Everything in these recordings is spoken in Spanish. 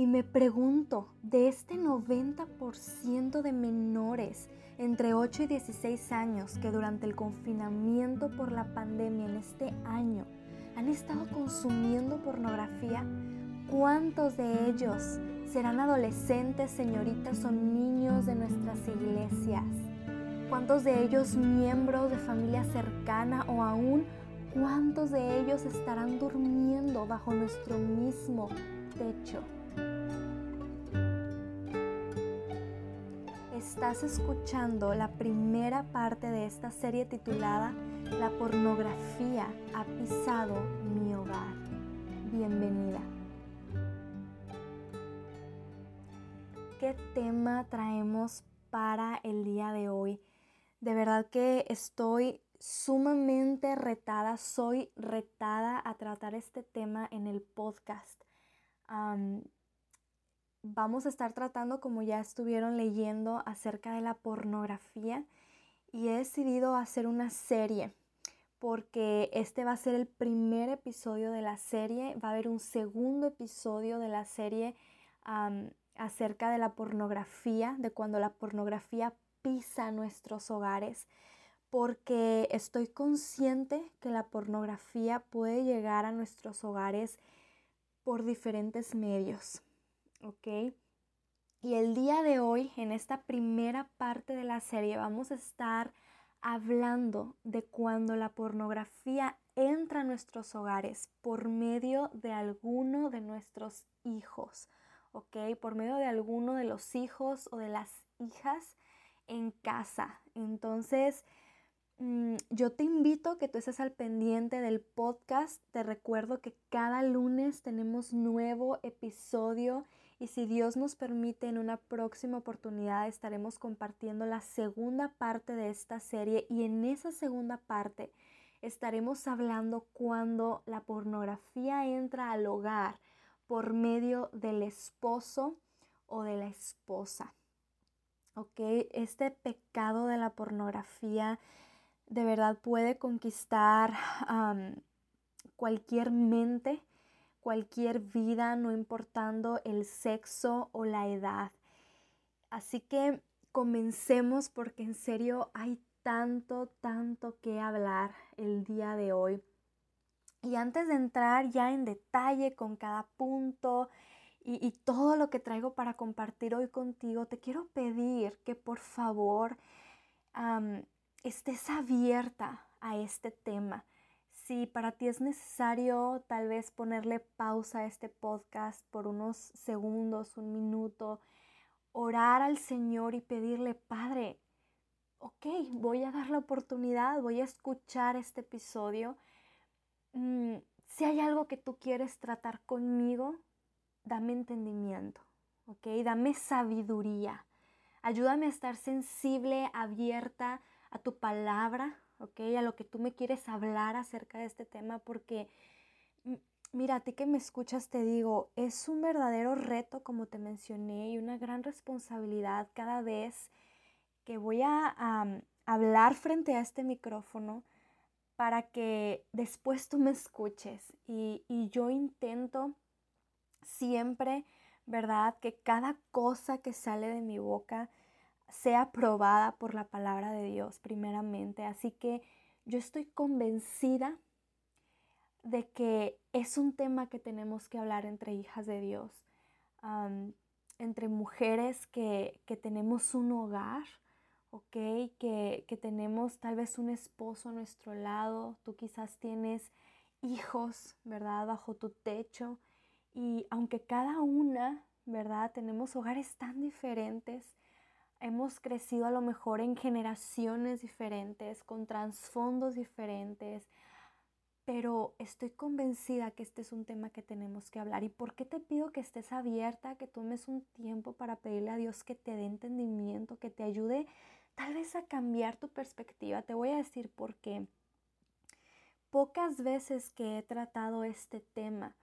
Y me pregunto, de este 90% de menores entre 8 y 16 años que durante el confinamiento por la pandemia en este año han estado consumiendo pornografía, ¿cuántos de ellos serán adolescentes, señoritas o niños de nuestras iglesias? ¿Cuántos de ellos miembros de familia cercana o aún cuántos de ellos estarán durmiendo bajo nuestro mismo techo? Estás escuchando la primera parte de esta serie titulada La pornografía ha pisado mi hogar. Bienvenida. ¿Qué tema traemos para el día de hoy? De verdad que estoy sumamente retada, soy retada a tratar este tema en el podcast vamos a estar tratando, como ya estuvieron leyendo, acerca de la pornografía y he decidido hacer una serie porque este va a ser el primer episodio de la serie, va a haber un segundo episodio de la serie acerca de la pornografía, de cuando la pornografía pisa nuestros hogares, porque estoy consciente que la pornografía puede llegar a nuestros hogares por diferentes medios. ¿Ok? Y el día de hoy, en esta primera parte de la serie, vamos a estar hablando de cuando la pornografía entra a nuestros hogares por medio de alguno de nuestros hijos, ¿ok? Por medio de alguno de los hijos o de las hijas en casa. Entonces, mm, yo te invito a que tú estés al pendiente del podcast. Te recuerdo que cada lunes tenemos nuevo episodio y si Dios nos permite en una próxima oportunidad estaremos compartiendo la segunda parte de esta serie y en esa segunda parte estaremos hablando cuando la pornografía entra al hogar por medio del esposo o de la esposa. ¿Ok? Este pecado de la pornografía de verdad puede conquistar cualquier mente cualquier vida, no importando el sexo o la edad. Así que comencemos porque en serio hay tanto, tanto que hablar el día de hoy. Y antes de entrar ya en detalle con cada punto y, todo lo que traigo para compartir hoy contigo, te quiero pedir que por favor estés abierta a este tema si para ti es necesario tal vez ponerle pausa a este podcast por unos segundos, un minuto, orar al Señor y pedirle, Padre, ok, voy a dar la oportunidad, voy a escuchar este episodio. Mm, si hay algo que tú quieres tratar conmigo, dame entendimiento, ok, dame sabiduría. Ayúdame a estar sensible, abierta a tu palabra, ¿ok? A lo que tú me quieres hablar acerca de este tema, porque mira, a ti que me escuchas te digo, es un verdadero reto, como te mencioné, y una gran responsabilidad cada vez que voy a hablar frente a este micrófono para que después tú me escuches. Y, y yo intento siempre, ¿verdad? Que cada cosa que sale de mi boca, sea probada por la palabra de Dios primeramente. Así que yo estoy convencida de que es un tema que tenemos que hablar entre hijas de Dios, entre mujeres que, tenemos un hogar, ¿ok? Que, que tenemos tal vez un esposo a nuestro lado, tú quizás tienes hijos, ¿verdad? Bajo tu techo. Y aunque cada una, ¿verdad? Tenemos hogares tan diferentes, hemos crecido a lo mejor en generaciones diferentes, con trasfondos diferentes, pero estoy convencida que este es un tema que tenemos que hablar. ¿Y por qué te pido que estés abierta, que tomes un tiempo para pedirle a Dios que te dé entendimiento, que te ayude tal vez a cambiar tu perspectiva? Te voy a decir por qué. Pocas veces que he tratado este tema,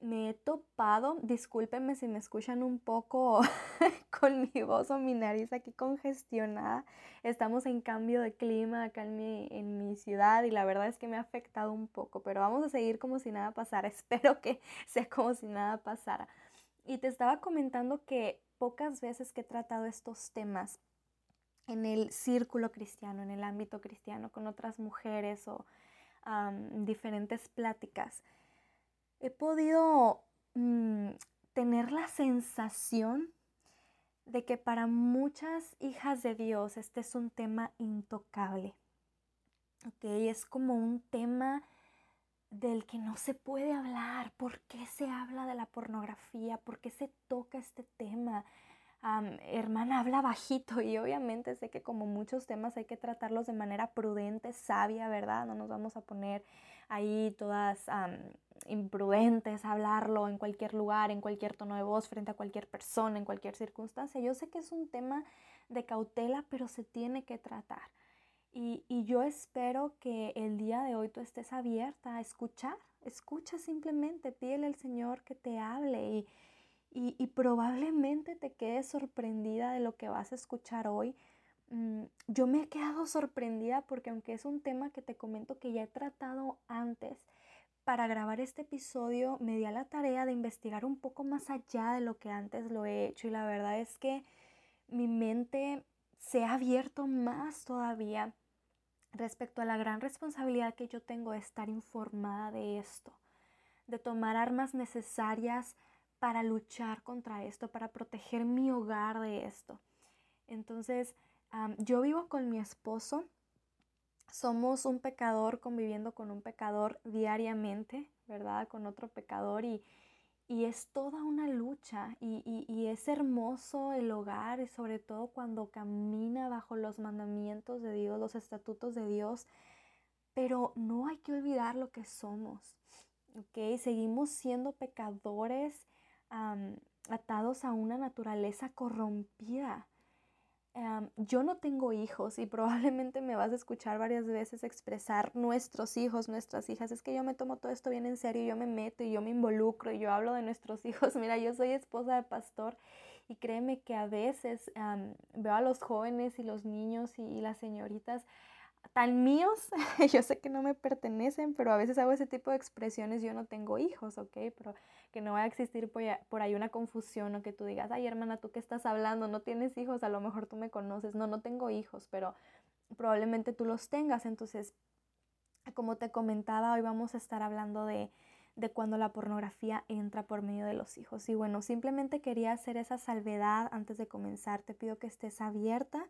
me he topado, discúlpenme si me escuchan un poco con mi voz o mi nariz aquí congestionada. Estamos en cambio de clima acá en mi, en mi ciudad y la verdad es que me ha afectado un poco, pero vamos a seguir como si nada pasara. Espero que sea como si nada pasara. Y te estaba comentando que pocas veces que he tratado estos temas en el círculo cristiano, en el ámbito cristiano, con otras mujeres o diferentes pláticas, he podido mm, tener la sensación de que para muchas hijas de Dios este es un tema intocable. Okay, es como un tema del que no se puede hablar. ¿Por qué se habla de la pornografía? ¿Por qué se toca este tema? hermana, habla bajito y obviamente sé que como muchos temas hay que tratarlos de manera prudente, sabia, ¿verdad? No nos vamos a poner ahí todas imprudentes a hablarlo en cualquier lugar, en cualquier tono de voz, frente a cualquier persona, en cualquier circunstancia. Yo sé que es un tema de cautela, pero se tiene que tratar. Y, y yo espero que el día de hoy tú estés abierta a escuchar, escucha simplemente, pídele al Señor que te hable y y, probablemente te quedes sorprendida de lo que vas a escuchar hoy. Mm, yo me he quedado sorprendida porque aunque es un tema que te comento que ya he tratado antes, para grabar este episodio me di a la tarea de investigar un poco más allá de lo que antes lo he hecho y la verdad es que mi mente se ha abierto más todavía respecto a la gran responsabilidad que yo tengo de estar informada de esto, de tomar armas necesarias para luchar contra esto, para proteger mi hogar de esto. Entonces, yo vivo con mi esposo, somos un pecador conviviendo con un pecador diariamente, ¿verdad? Con otro pecador y, es toda una lucha y, y, es hermoso el hogar y sobre todo cuando camina bajo los mandamientos de Dios, los estatutos de Dios, pero no hay que olvidar lo que somos, ¿ok? Seguimos siendo pecadores atados a una naturaleza corrompida. Yo no tengo hijos y probablemente me vas a escuchar varias veces expresar nuestros hijos, nuestras hijas. Es que yo me tomo todo esto bien en serio, yo me meto y yo me involucro y yo hablo de nuestros hijos. Mira, yo soy esposa de pastor y créeme que a veces veo a los jóvenes y los niños y las señoritas tan míos, yo sé que no me pertenecen, pero a veces hago ese tipo de expresiones, yo no tengo hijos, ¿ok? Pero que no vaya a existir por ahí una confusión o que tú digas, ay hermana, ¿tú qué estás hablando? No tienes hijos, a lo mejor tú me conoces, no, no tengo hijos, pero probablemente tú los tengas, entonces, como te comentaba, hoy vamos a estar hablando de, de cuando la pornografía entra por medio de los hijos. Y bueno, simplemente quería hacer esa salvedad antes de comenzar, te pido que estés abierta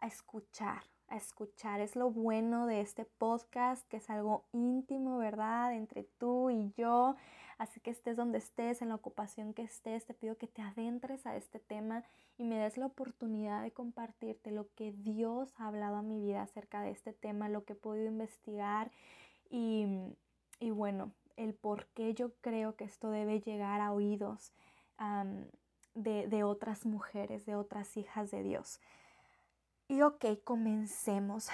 a escuchar, a escuchar. Es lo bueno de este podcast, que es algo íntimo, ¿verdad? Entre tú y yo. Así que estés donde estés, en la ocupación que estés, te pido que te adentres a este tema y me des la oportunidad de compartirte lo que Dios ha hablado a mi vida acerca de este tema, lo que he podido investigar y, y bueno, el por qué yo creo que esto debe llegar a oídos de, de otras mujeres, de otras hijas de Dios. Y ok, comencemos.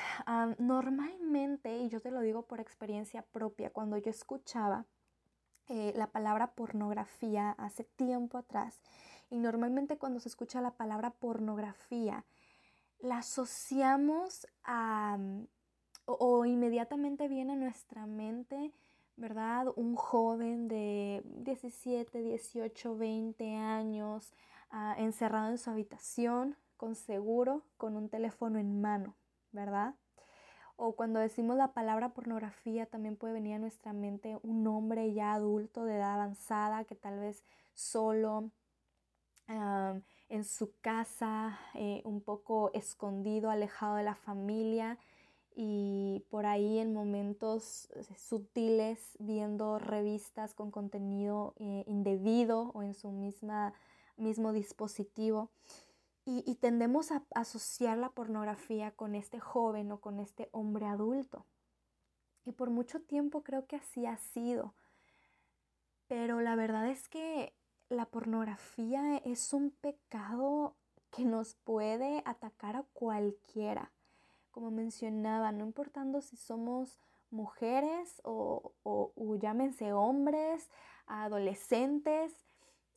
normalmente, y yo te lo digo por experiencia propia, cuando yo escuchaba eh, la palabra pornografía hace tiempo atrás, y normalmente cuando se escucha la palabra pornografía, la asociamos a, o, inmediatamente viene a nuestra mente, ¿verdad? Un joven de 17, 18, 20 años ah, encerrado en su habitación, con seguro, con un teléfono en mano, ¿verdad? O cuando decimos la palabra pornografía, también puede venir a nuestra mente un hombre ya adulto de edad avanzada que tal vez solo en su casa, eh, un poco escondido, alejado de la familia y por ahí en momentos eh, sutiles viendo revistas con contenido eh, indebido o en su misma, mismo dispositivo. Y, tendemos a asociar la pornografía con este joven o con este hombre adulto. Y por mucho tiempo creo que así ha sido. Pero la verdad es que la pornografía es un pecado que nos puede atacar a cualquiera. Como mencionaba, no importando si somos mujeres o, o llámense hombres, adolescentes,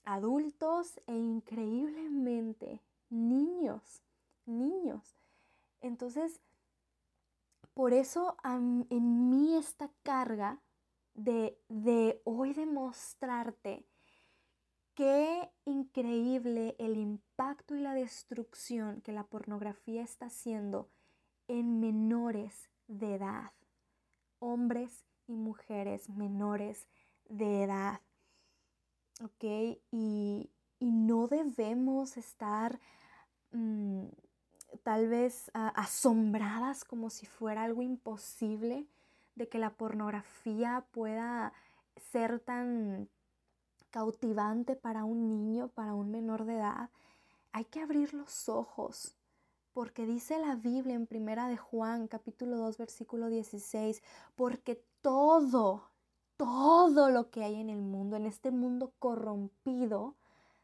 adultos e increíblemente niños, niños. Entonces, por eso en mí esta carga de, de hoy demostrarte qué increíble el impacto y la destrucción que la pornografía está haciendo en menores de edad, hombres y mujeres menores de edad. ¿Ok? Y, no debemos estar mm, tal vez asombradas como si fuera algo imposible de que la pornografía pueda ser tan cautivante para un niño, para un menor de edad, hay que abrir los ojos, porque dice la Biblia en Primera de Juan, capítulo 2, versículo 16, porque todo, todo lo que hay en el mundo, en este mundo corrompido,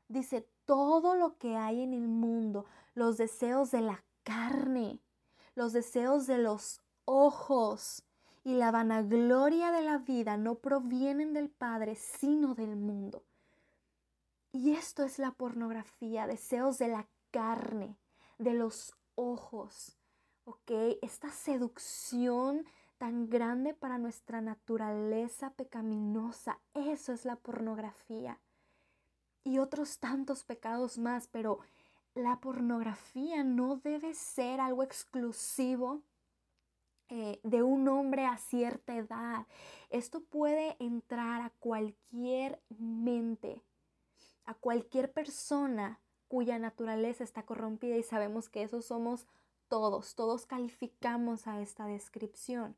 dice todo lo que hay en el mundo, los deseos de la carne, los deseos de los ojos, y la vanagloria de la vida no provienen del Padre, sino del mundo. Y esto es la pornografía, deseos de la carne, de los ojos, ¿ok? Esta seducción tan grande para nuestra naturaleza pecaminosa, eso es la pornografía. Y otros tantos pecados más, pero la pornografía no debe ser algo exclusivo eh, de un hombre a cierta edad. Esto puede entrar a cualquier mente, a cualquier persona cuya naturaleza está corrompida y sabemos que eso somos todos, todos calificamos a esta descripción.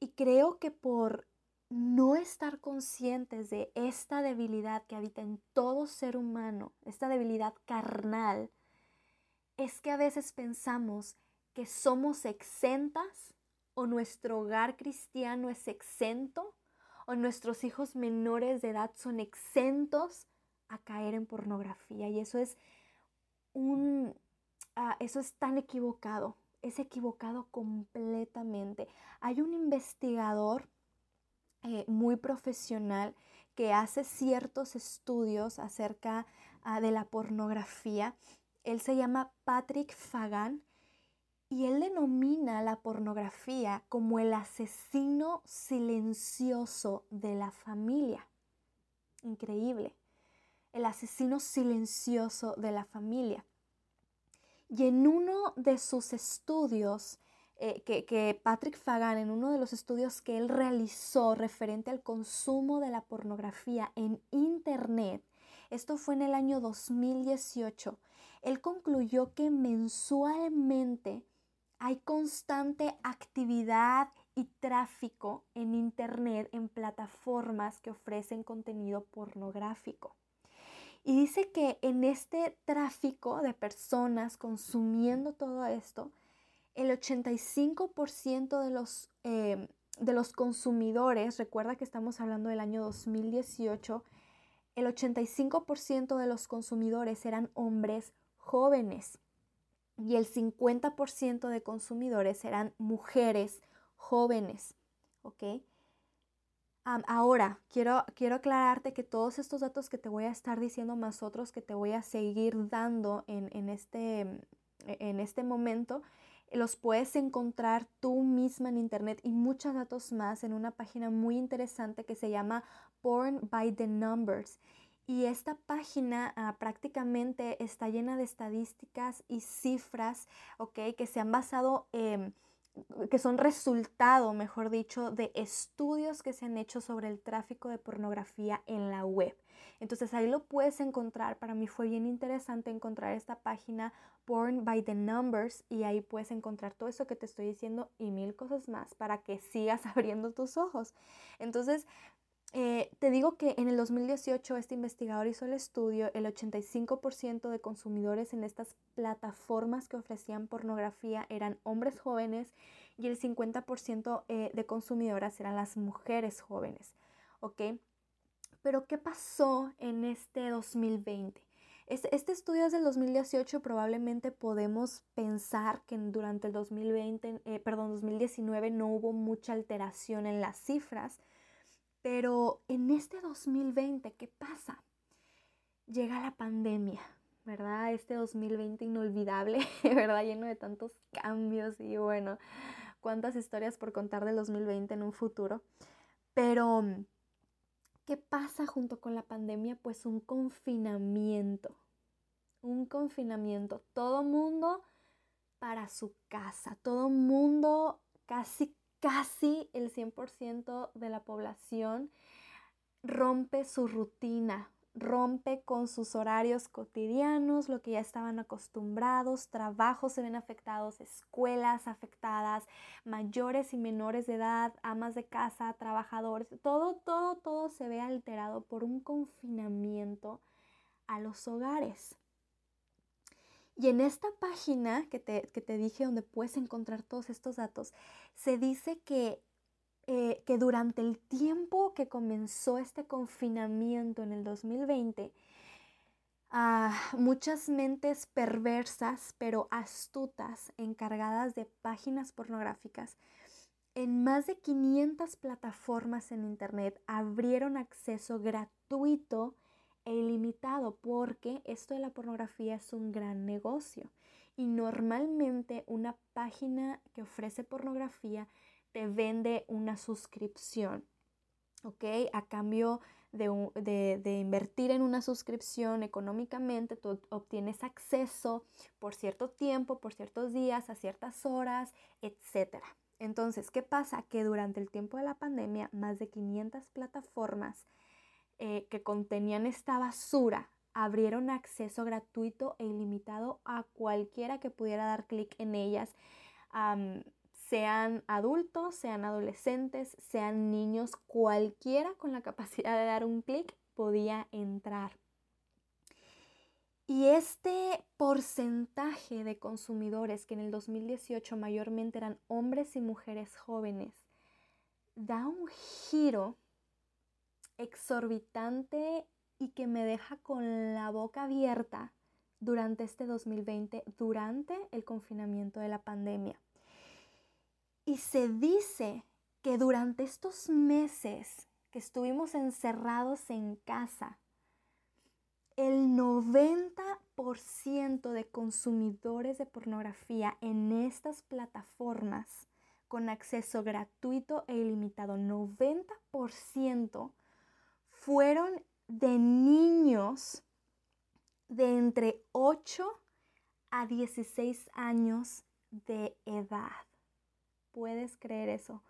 Y creo que por no estar conscientes de esta debilidad que habita en todo ser humano, esta debilidad carnal, es que a veces pensamos que somos exentas o nuestro hogar cristiano es exento o nuestros hijos menores de edad son exentos a caer en pornografía. Y eso es un ah, eso es tan equivocado es equivocado completamente. Hay un investigador eh, muy profesional que hace ciertos estudios acerca ah, de la pornografía él se llama Patrick Fagan y él denomina la pornografía como el asesino silencioso de la familia. Increíble. El asesino silencioso de la familia. Y en uno de sus estudios, eh, que, que, Patrick Fagan, en uno de los estudios que él realizó referente al consumo de la pornografía en Internet, esto fue en el año 2018, él concluyó que mensualmente hay constante actividad y tráfico en Internet en plataformas que ofrecen contenido pornográfico. Y dice que en este tráfico de personas consumiendo todo esto, el 85% de los, eh, de los consumidores, recuerda que estamos hablando del año 2018, el 85% de los consumidores eran hombres jóvenes y el 50% de consumidores eran mujeres jóvenes. Ahora, quiero, quiero aclararte que todos estos datos que te voy a estar diciendo más otros que te voy a seguir dando en, este, en este momento, los puedes encontrar tú misma en internet y muchos datos más en una página muy interesante que se llama Porn by the Numbers. Y esta página ah, prácticamente está llena de estadísticas y cifras. Que se han basado, que son resultado, mejor dicho, de estudios que se han hecho sobre el tráfico de pornografía en la web. Entonces ahí lo puedes encontrar. Para mí fue bien interesante encontrar esta página Porn by the Numbers y ahí puedes encontrar todo eso que te estoy diciendo y mil cosas más para que sigas abriendo tus ojos. Entonces, eh, te digo que en el 2018 este investigador hizo el estudio, el 85% de consumidores en estas plataformas que ofrecían pornografía eran hombres jóvenes y el 50% eh, de consumidoras eran las mujeres jóvenes. ¿Ok? Pero ¿qué pasó en este 2020? Este, estudio es del 2018, probablemente podemos pensar que durante el 2020, eh, perdón, 2019 no hubo mucha alteración en las cifras, pero en este 2020, ¿qué pasa? Llega la pandemia, ¿verdad? Este 2020 inolvidable, ¿verdad? Lleno de tantos cambios y bueno, cuántas historias por contar del 2020 en un futuro. Pero ¿Qué pasa junto con la pandemia? Pues un confinamiento. Un confinamiento. Todo mundo para su casa. Todo mundo, casi, casi el 100% de la población rompe su rutina, rompe con sus horarios cotidianos, lo que ya estaban acostumbrados, trabajos se ven afectados, escuelas afectadas, mayores y menores de edad, amas de casa, trabajadores, todo, todo, todo se ve alterado por un confinamiento a los hogares. Y en esta página que te, que te dije donde puedes encontrar todos estos datos, se dice que eh, que durante el tiempo que comenzó este confinamiento en el 2020, ah, muchas mentes perversas pero astutas encargadas de páginas pornográficas en más de 500 plataformas en Internet abrieron acceso gratuito e ilimitado porque esto de la pornografía es un gran negocio. Y normalmente una página que ofrece pornografía te vende una suscripción, ¿ok? A cambio de, de, invertir en una suscripción económicamente, tú obtienes acceso por cierto tiempo, por ciertos días, a ciertas horas, etc. Entonces, ¿qué pasa? Que durante el tiempo de la pandemia, más de 500 plataformas eh, que contenían esta basura abrieron acceso gratuito e ilimitado a cualquiera que pudiera dar clic en ellas sean adultos, sean adolescentes, sean niños, cualquiera con la capacidad de dar un clic podía entrar. Y este porcentaje de consumidores, que en el 2018 mayormente eran hombres y mujeres jóvenes, da un giro exorbitante y que me deja con la boca abierta durante este 2020, durante el confinamiento de la pandemia. Y se dice que durante estos meses que estuvimos encerrados en casa, el 90% de consumidores de pornografía en estas plataformas con acceso gratuito e ilimitado, 90% fueron de niños de entre 8 a 16 años de edad puedes creer eso?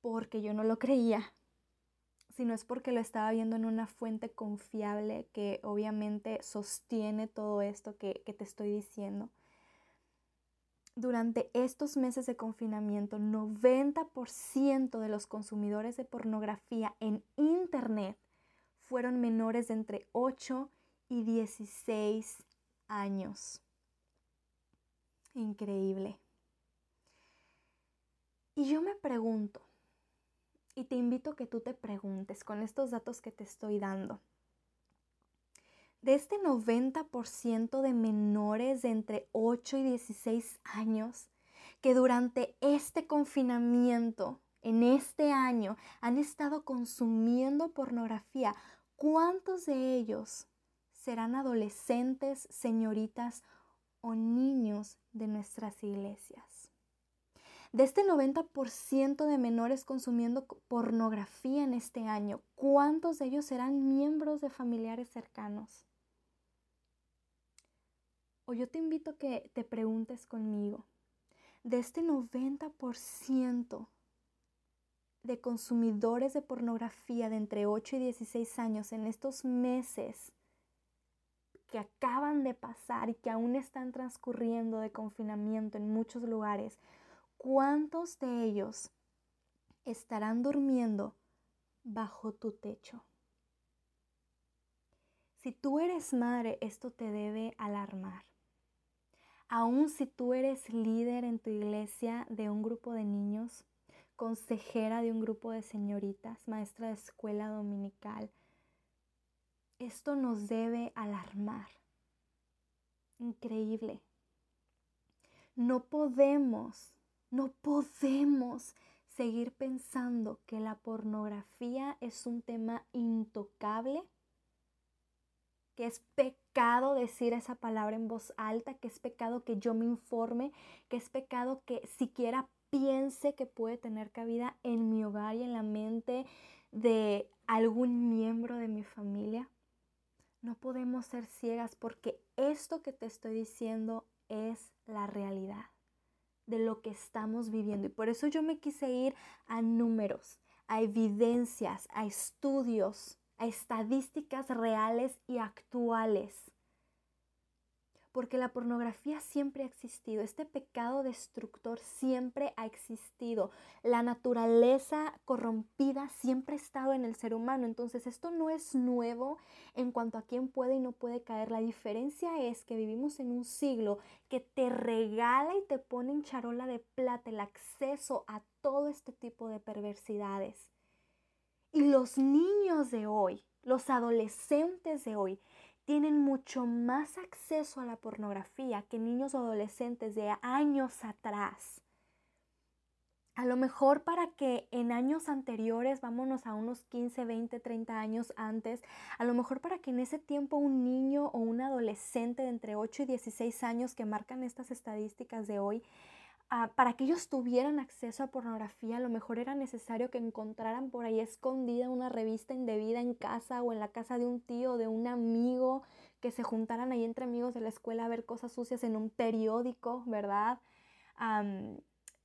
Porque yo no lo creía, sino es porque lo estaba viendo en una fuente confiable que obviamente sostiene todo esto que, te estoy diciendo. Durante estos meses de confinamiento, 90% de los consumidores de pornografía en Internet fueron menores de entre 8 y 16 años. Increíble. Y yo me pregunto, y te invito a que tú te preguntes con estos datos que te estoy dando. De este 90% de menores de entre 8 y 16 años que durante este confinamiento, en este año, han estado consumiendo pornografía, ¿cuántos de ellos serán adolescentes, señoritas o niños de nuestras iglesias? De este 90% de menores consumiendo pornografía en este año, ¿cuántos de ellos serán miembros de familiares cercanos? O yo te invito a que te preguntes conmigo, de este 90% de consumidores de pornografía de entre 8 y 16 años en estos meses que acaban de pasar y que aún están transcurriendo de confinamiento en muchos lugares, ¿Cuántos de ellos estarán durmiendo bajo tu techo? Si tú eres madre, esto te debe alarmar. Aún si tú eres líder en tu iglesia de un grupo de niños, consejera de un grupo de señoritas, maestra de escuela dominical, esto nos debe alarmar. Increíble. No podemos no podemos seguir pensando que la pornografía es un tema intocable, que es pecado decir esa palabra en voz alta, que es pecado que yo me informe, que es pecado que siquiera piense que puede tener cabida en mi hogar y en la mente de algún miembro de mi familia. No podemos ser ciegas porque esto que te estoy diciendo es la realidad de lo que estamos viviendo. Y por eso yo me quise ir a números, a evidencias, a estudios, a estadísticas reales y actuales porque la pornografía siempre ha existido, este pecado destructor siempre ha existido, la naturaleza corrompida siempre ha estado en el ser humano, entonces esto no es nuevo en cuanto a quién puede y no puede caer, la diferencia es que vivimos en un siglo que te regala y te pone en charola de plata el acceso a todo este tipo de perversidades. Y los niños de hoy, los adolescentes de hoy, tienen mucho más acceso a la pornografía que niños o adolescentes de años atrás. A lo mejor para que en años anteriores, vámonos a unos 15, 20, 30 años antes, a lo mejor para que en ese tiempo un niño o un adolescente de entre 8 y 16 años que marcan estas estadísticas de hoy, Ah, para que ellos tuvieran acceso a pornografía, a lo mejor era necesario que encontraran por ahí escondida una revista indebida en casa o en la casa de un tío, de un amigo, que se juntaran ahí entre amigos de la escuela a ver cosas sucias en un periódico, ¿verdad?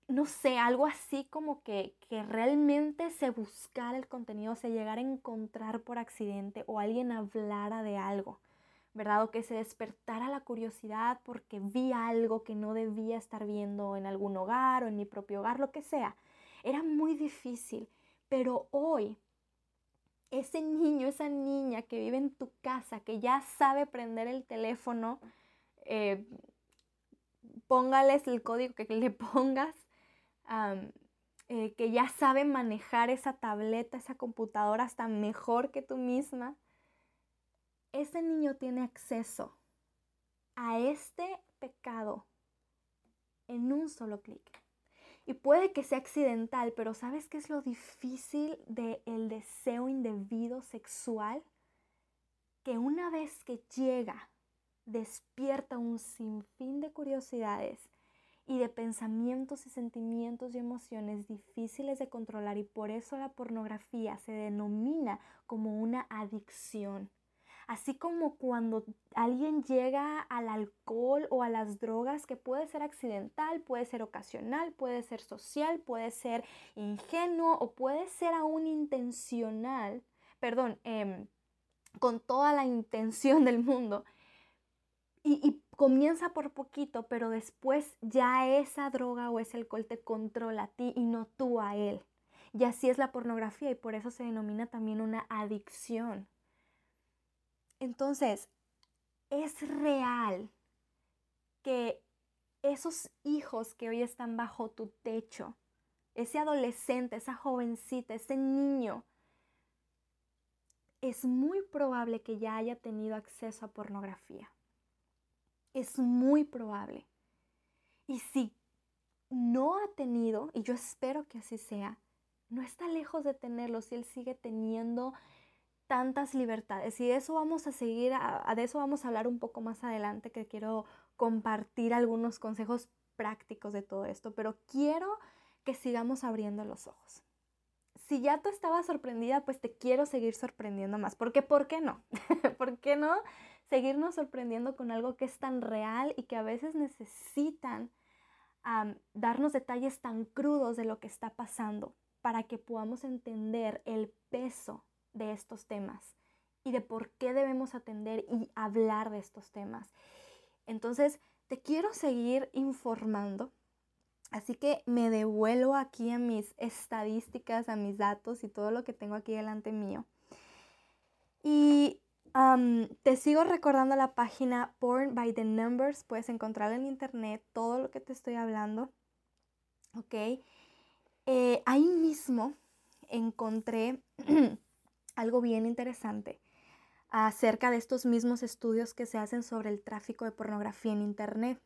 no sé, algo así como que, que realmente se buscara el contenido, se llegara a encontrar por accidente o alguien hablara de algo. ¿Verdad? O que se despertara la curiosidad porque vi algo que no debía estar viendo en algún hogar o en mi propio hogar, lo que sea. Era muy difícil, pero hoy ese niño, esa niña que vive en tu casa, que ya sabe prender el teléfono, eh, póngales el código que le pongas, eh, que ya sabe manejar esa tableta, esa computadora hasta mejor que tú misma, ese niño tiene acceso a este pecado en un solo clic. Y puede que sea accidental, pero ¿sabes qué es lo difícil del el deseo indebido sexual? Que una vez que llega, despierta un sinfín de curiosidades y de pensamientos y sentimientos y emociones difíciles de controlar y por eso la pornografía se denomina como una adicción. Así como cuando alguien llega al alcohol o a las drogas, que puede ser accidental, puede ser ocasional, puede ser social, puede ser ingenuo o puede ser aún intencional, perdón, em, con toda la intención del mundo. Y, y, comienza por poquito, pero después ya esa droga o ese alcohol te controla a ti y no tú a él. Y así es la pornografía y por eso se denomina también una adicción. Entonces, es real que esos hijos que hoy están bajo tu techo, ese adolescente, esa jovencita, ese niño, es muy probable que ya haya tenido acceso a pornografía. Es muy probable. Y si no ha tenido, y yo espero que así sea, no está lejos de tenerlo si él sigue teniendo tantas libertades. Y de eso vamos a seguir, a, de eso vamos a hablar un poco más adelante, que quiero compartir algunos consejos prácticos de todo esto, pero quiero que sigamos abriendo los ojos. Si ya tú estabas sorprendida, pues te quiero seguir sorprendiendo más. Porque, ¿por qué no? ¿Por qué no seguirnos sorprendiendo con algo que es tan real y que a veces necesitan darnos detalles tan crudos de lo que está pasando para que podamos entender el peso de estos temas y de por qué debemos atender y hablar de estos temas. Entonces, te quiero seguir informando. Así que me devuelvo aquí a mis estadísticas, a mis datos y todo lo que tengo aquí delante mío. Y te sigo recordando la página Porn by the Numbers. Puedes encontrar en internet todo lo que te estoy hablando. Ok. Eh, ahí mismo encontré algo bien interesante acerca de estos mismos estudios que se hacen sobre el tráfico de pornografía en Internet.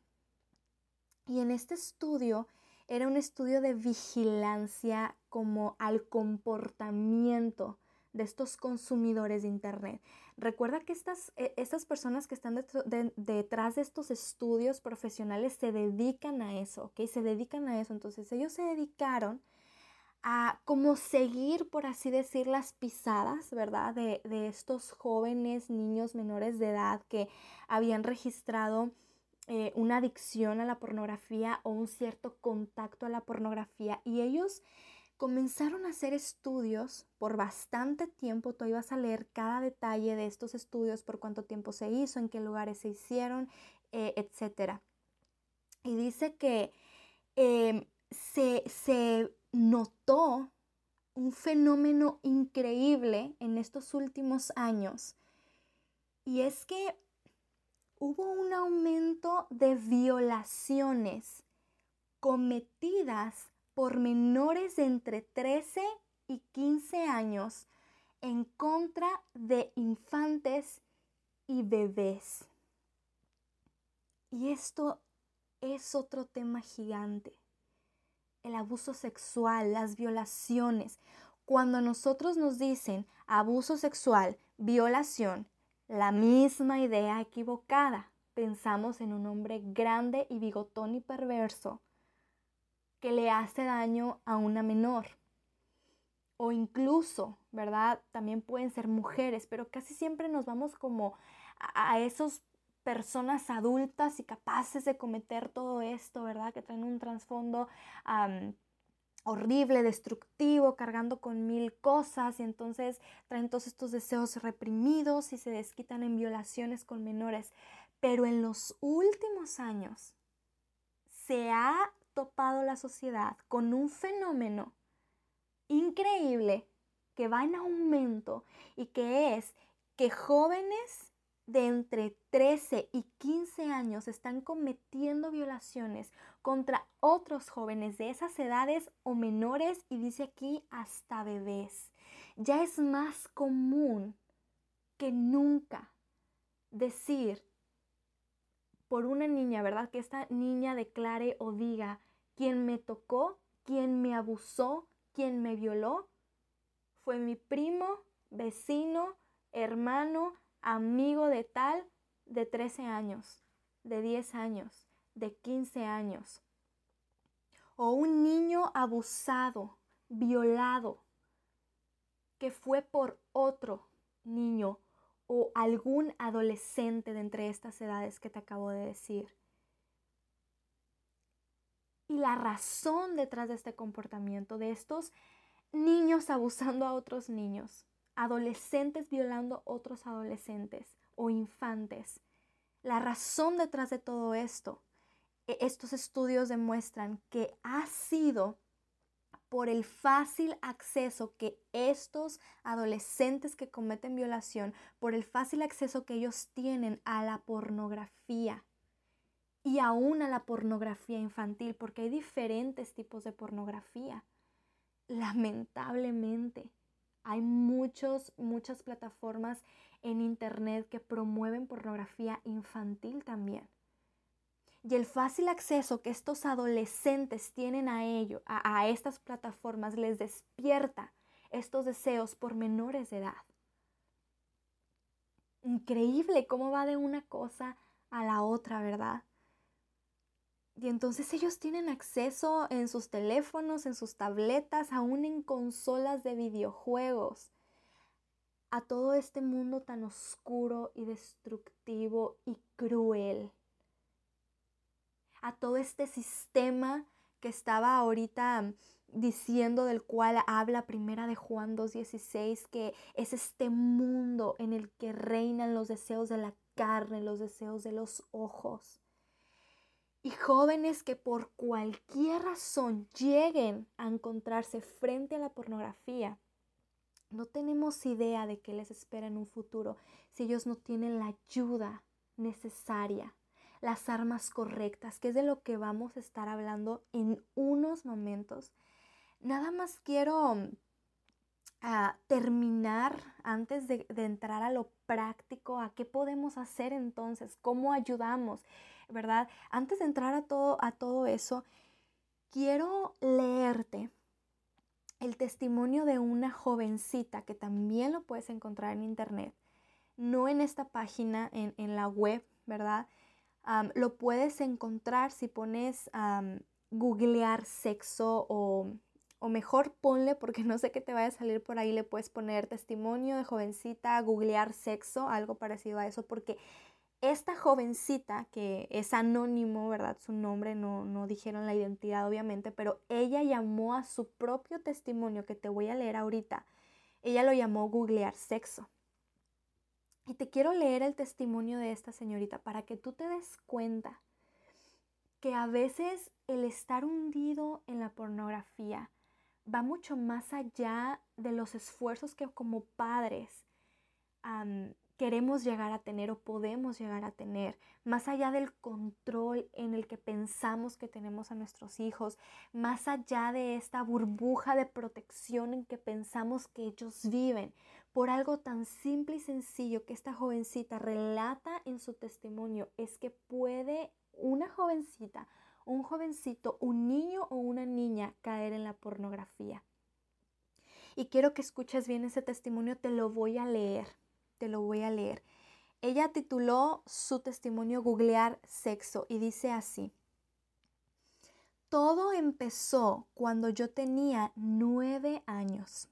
Y en este estudio era un estudio de vigilancia como al comportamiento de estos consumidores de Internet. Recuerda que estas, e, estas personas que están detrás de estos estudios profesionales se dedican a eso, ¿ok? Se dedican a eso. Entonces ellos se dedicaron a como seguir, por así decir, las pisadas, ¿verdad? De, de, estos jóvenes, niños menores de edad que habían registrado eh, una adicción a la pornografía o un cierto contacto a la pornografía. Y ellos comenzaron a hacer estudios por bastante tiempo. Tú ibas a leer cada detalle de estos estudios, por cuánto tiempo se hizo, en qué lugares se hicieron, eh, etc. Y dice que em, se, se notó un fenómeno increíble en estos últimos años. Y es que hubo un aumento de violaciones cometidas por menores de entre 13 y 15 años en contra de infantes y bebés. Y esto es otro tema gigante el abuso sexual, las violaciones. Cuando nosotros nos dicen abuso sexual, violación, la misma idea equivocada. Pensamos en un hombre grande y bigotón y perverso que le hace daño a una menor. O incluso, ¿verdad? También pueden ser mujeres, pero casi siempre nos vamos como a, a esos personas adultas y capaces de cometer todo esto, ¿verdad? Que traen un trasfondo horrible, destructivo, cargando con mil cosas y entonces traen todos estos deseos reprimidos y se desquitan en violaciones con menores. Pero en los últimos años se ha topado la sociedad con un fenómeno increíble que va en aumento y que es que jóvenes de entre 13 y 15 años están cometiendo violaciones contra otros jóvenes de esas edades o menores y dice aquí hasta bebés. Ya es más común que nunca decir por una niña, ¿verdad? Que esta niña declare o diga quién me tocó, quién me abusó, quién me violó, fue mi primo, vecino, hermano, amigo de tal de 13 años, de 10 años, de 15 años. O un niño abusado, violado, que fue por otro niño o algún adolescente de entre estas edades que te acabo de decir. Y la razón detrás de este comportamiento, de estos niños abusando a otros niños, adolescentes violando otros adolescentes o infantes. La razón detrás de todo esto, e, estos estudios demuestran que ha sido por el fácil acceso que estos adolescentes que cometen violación, por el fácil acceso que ellos tienen a la pornografía y aún a la pornografía infantil, porque hay diferentes tipos de pornografía. Lamentablemente, hay muchos, muchas plataformas en Internet que promueven pornografía infantil también. Y el fácil acceso que estos adolescentes tienen a ello, a, a estas plataformas, les despierta estos deseos por menores de edad. Increíble cómo va de una cosa a la otra, ¿verdad? Y entonces ellos tienen acceso en sus teléfonos, en sus tabletas, aún en consolas de videojuegos, a todo este mundo tan oscuro y destructivo y cruel. A todo este sistema que estaba ahorita diciendo del cual habla primera de Juan 2.16, que es este mundo en el que reinan los deseos de la carne, los deseos de los ojos y jóvenes que por cualquier razón lleguen a encontrarse frente a la pornografía, no tenemos idea de qué les espera en un futuro si ellos no tienen la ayuda necesaria, las armas correctas, que es de lo que vamos a estar hablando en unos momentos. Nada más quiero ah, terminar antes de entrar a lo práctico, a qué podemos hacer entonces, cómo ayudamos. ¿Verdad? Antes de entrar a todo, a todo eso, quiero leerte el testimonio de una jovencita que también lo puedes encontrar en internet, no en esta página, en, la web, ¿verdad? lo puedes encontrar si pones googlear sexo o, o mejor ponle, porque no sé qué te vaya a salir por ahí, le puedes poner testimonio de jovencita, googlear sexo, algo parecido a eso, porque esta jovencita, que es anónimo, ¿verdad? Su nombre, no, no dijeron la identidad obviamente, pero ella llamó a su propio testimonio, que te voy a leer ahorita, ella lo llamó googlear sexo. Y te quiero leer el testimonio de esta señorita para que tú te des cuenta que a veces el estar hundido en la pornografía va mucho más allá de los esfuerzos que como padres queremos llegar a tener o podemos llegar a tener, más allá del control en el que pensamos que tenemos a nuestros hijos, más allá de esta burbuja de protección en que pensamos que ellos viven, por algo tan simple y sencillo que esta jovencita relata en su testimonio, es que puede una jovencita, un jovencito, un niño o una niña caer en la pornografía. Y quiero que escuches bien ese testimonio, te lo voy a leer te lo voy a leer. Ella tituló su testimonio Googlear Sexo y dice así. Todo empezó cuando yo tenía nueve años.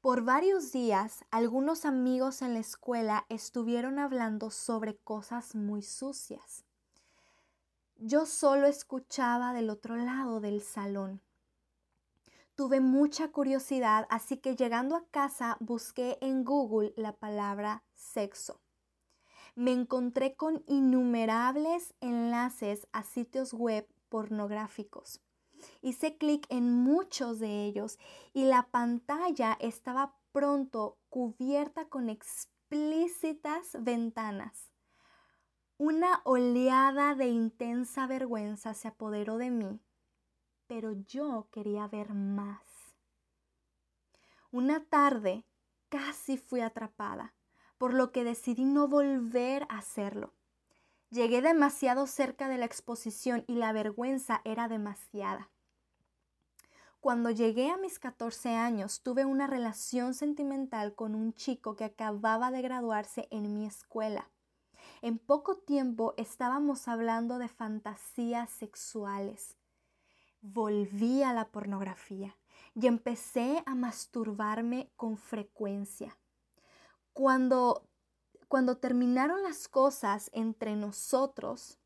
Por varios días, algunos amigos en la escuela estuvieron hablando sobre cosas muy sucias. Yo solo escuchaba del otro lado del salón. Tuve mucha curiosidad, así que llegando a casa busqué en Google la palabra sexo. Me encontré con innumerables enlaces a sitios web pornográficos. Hice clic en muchos de ellos y la pantalla estaba pronto cubierta con explícitas ventanas. Una oleada de intensa vergüenza se apoderó de mí pero yo quería ver más. Una tarde casi fui atrapada, por lo que decidí no volver a hacerlo. Llegué demasiado cerca de la exposición y la vergüenza era demasiada. Cuando llegué a mis 14 años tuve una relación sentimental con un chico que acababa de graduarse en mi escuela. En poco tiempo estábamos hablando de fantasías sexuales volví a la pornografía y empecé a masturbarme con frecuencia. Cuando, cuando terminaron las cosas entre nosotros,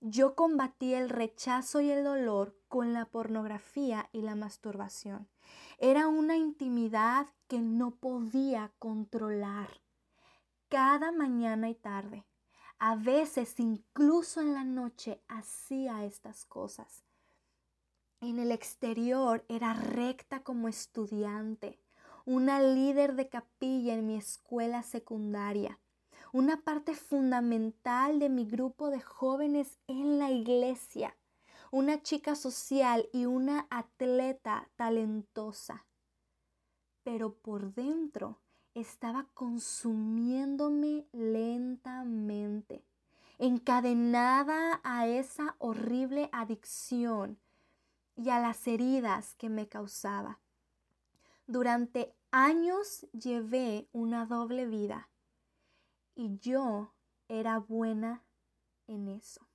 yo combatí el rechazo y el dolor con la pornografía y la masturbación. Era una intimidad que no podía controlar. Cada mañana y tarde, a veces incluso en la noche, hacía estas cosas. En el exterior era recta como estudiante, una líder de capilla en mi escuela secundaria, una parte fundamental de mi grupo de jóvenes en la iglesia, una chica social y una atleta talentosa. Pero por dentro estaba consumiéndome lentamente, encadenada a esa horrible adicción y a las heridas que me causaba. Durante años llevé una doble vida y yo era buena en eso.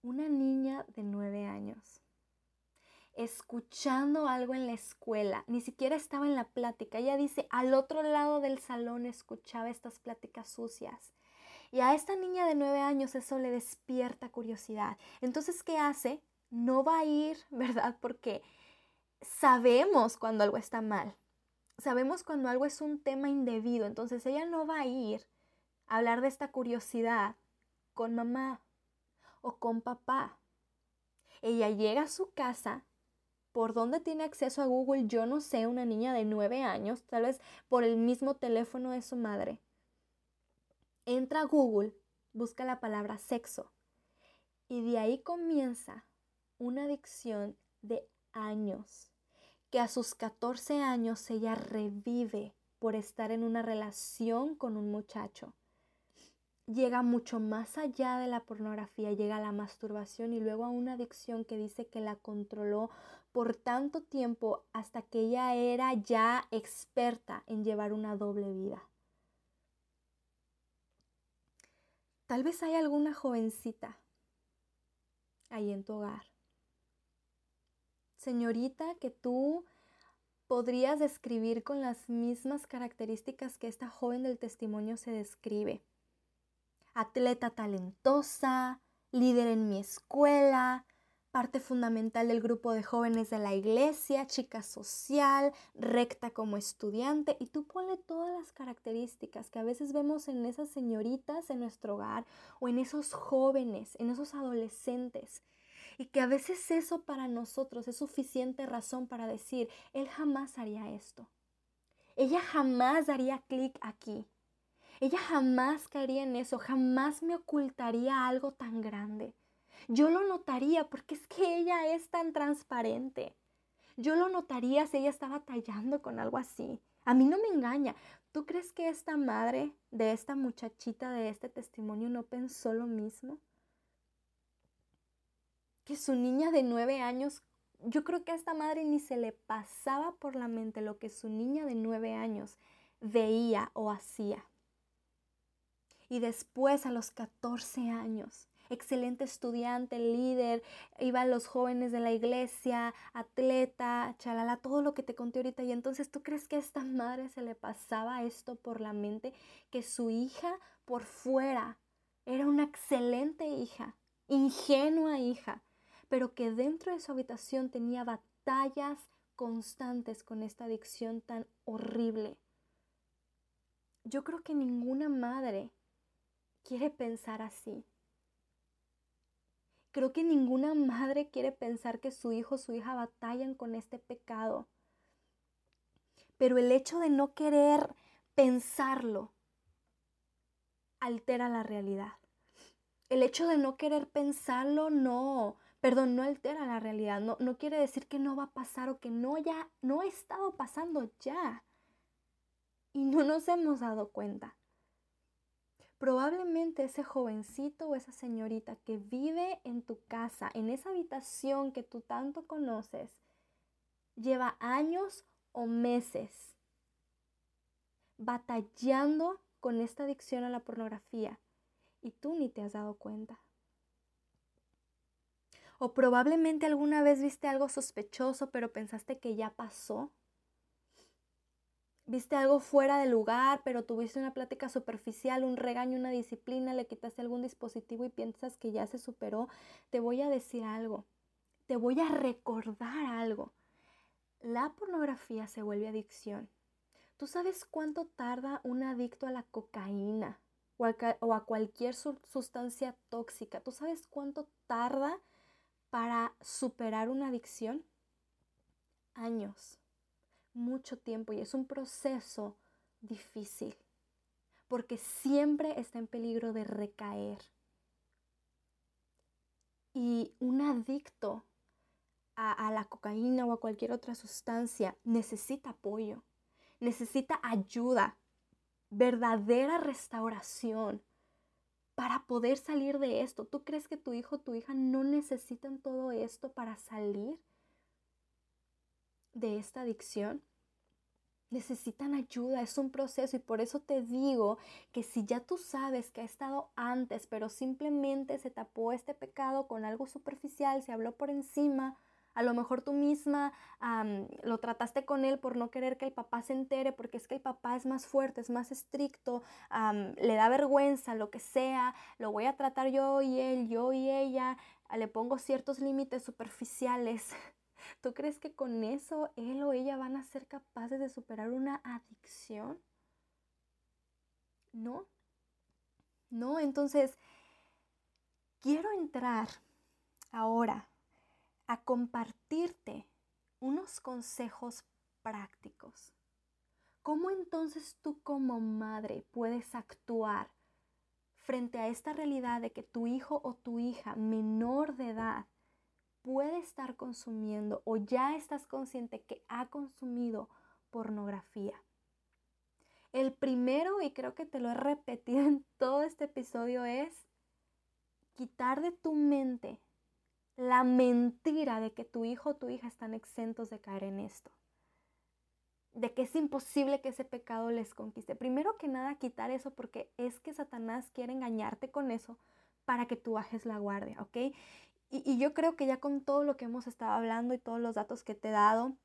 Una niña de nueve años, escuchando algo en la escuela, ni siquiera estaba en la plática, ella dice, al otro lado del salón escuchaba estas pláticas sucias y a esta niña de nueve años eso le despierta curiosidad. Entonces, ¿qué hace? No va a ir, ¿verdad? Porque sabemos cuando algo está mal. Sabemos cuando algo es un tema indebido. Entonces ella no va a ir a hablar de esta curiosidad con mamá o con papá. Ella llega a su casa. ¿Por dónde tiene acceso a Google? Yo no sé, una niña de nueve años, tal vez por el mismo teléfono de su madre entra a Google, busca la palabra sexo y de ahí comienza una adicción de años, que a sus 14 años ella revive por estar en una relación con un muchacho. Llega mucho más allá de la pornografía, llega a la masturbación y luego a una adicción que dice que la controló por tanto tiempo hasta que ella era ya experta en llevar una doble vida. Tal vez hay alguna jovencita ahí en tu hogar señorita que tú podrías describir con las mismas características que esta joven del testimonio se describe. Atleta talentosa, líder en mi escuela, parte fundamental del grupo de jóvenes de la iglesia, chica social, recta como estudiante, y tú ponle todas las características que a veces vemos en esas señoritas en nuestro hogar o en esos jóvenes, en esos adolescentes. Y que a veces eso para nosotros es suficiente razón para decir, él jamás haría esto. Ella jamás daría clic aquí. Ella jamás caería en eso, jamás me ocultaría algo tan grande. Yo lo notaría porque es que ella es tan transparente. Yo lo notaría si ella estaba tallando con algo así. A mí no me engaña. ¿Tú crees que esta madre de esta muchachita de este testimonio no pensó lo mismo? Que su niña de nueve años, yo creo que a esta madre ni se le pasaba por la mente lo que su niña de nueve años veía o hacía. Y después a los 14 años, excelente estudiante, líder, iba a los jóvenes de la iglesia, atleta, chalala, todo lo que te conté ahorita. Y entonces, ¿tú crees que a esta madre se le pasaba esto por la mente? Que su hija por fuera era una excelente hija, ingenua hija, pero que dentro de su habitación tenía batallas constantes con esta adicción tan horrible. Yo creo que ninguna madre quiere pensar así. Creo que ninguna madre quiere pensar que su hijo o su hija batallan con este pecado. Pero el hecho de no querer pensarlo altera la realidad. El hecho de no querer pensarlo no, perdón, no altera la realidad. No, no quiere decir que no va a pasar o que no ya no ha estado pasando ya. Y no nos hemos dado cuenta. Probablemente ese jovencito o esa señorita que vive en tu casa, en esa habitación que tú tanto conoces, lleva años o meses batallando con esta adicción a la pornografía y tú ni te has dado cuenta. O probablemente alguna vez viste algo sospechoso pero pensaste que ya pasó viste algo fuera de lugar, pero tuviste una plática superficial, un regaño, una disciplina, le quitaste algún dispositivo y piensas que ya se superó, te voy a decir algo, te voy a recordar algo. La pornografía se vuelve adicción. ¿Tú sabes cuánto tarda un adicto a la cocaína o a, o a cualquier sustancia tóxica? ¿Tú sabes cuánto tarda para superar una adicción? Años mucho tiempo y es un proceso difícil porque siempre está en peligro de recaer. Y un adicto a, la cocaína o a cualquier otra sustancia necesita apoyo, necesita ayuda, verdadera restauración para poder salir de esto. ¿Tú crees que tu hijo o tu hija no necesitan todo esto para salir? De esta adicción necesitan ayuda, es un proceso y por eso te digo que si ya tú sabes que ha estado antes, pero simplemente se tapó este pecado con algo superficial, se habló por encima, a lo mejor tú misma lo trataste con él por no querer que el papá se entere, porque es que el papá es más fuerte, es más estricto, le da vergüenza, lo que sea, lo voy a tratar yo y él, yo y ella, le pongo ciertos límites superficiales. ¿Tú crees que con eso él o ella van a ser capaces de superar una adicción? No. No, entonces quiero entrar ahora a compartirte unos consejos prácticos. ¿Cómo entonces tú como madre puedes actuar frente a esta realidad de que tu hijo o tu hija menor de edad puede estar consumiendo o ya estás consciente que ha consumido pornografía. El primero, y creo que te lo he repetido en todo este episodio, es quitar de tu mente la mentira de que tu hijo o tu hija están exentos de caer en esto. De que es imposible que ese pecado les conquiste. Primero que nada, quitar eso porque es que Satanás quiere engañarte con eso para que tú bajes la guardia, ¿ok? Y, yo creo que ya con todo lo que hemos estado hablando y todos los datos que te he dado,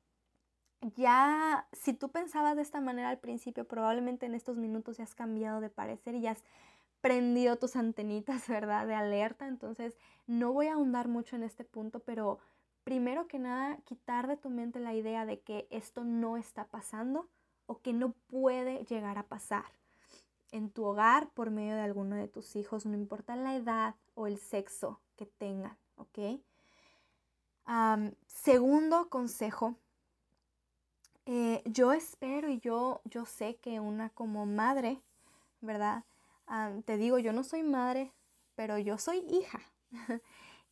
ya si tú pensabas de esta manera al principio, probablemente en estos minutos ya has cambiado de parecer y ya has prendido tus antenitas, ¿verdad? De alerta. Entonces, no voy a ahondar mucho en este punto, pero primero que nada, quitar de tu mente la idea de que esto no está pasando o que no puede llegar a pasar en tu hogar por medio de alguno de tus hijos, no importa la edad o el sexo que tengan. ¿Ok? segundo consejo, eh, yo espero y yo, yo sé que una como madre, ¿verdad? te digo, yo no soy madre, pero yo soy hija.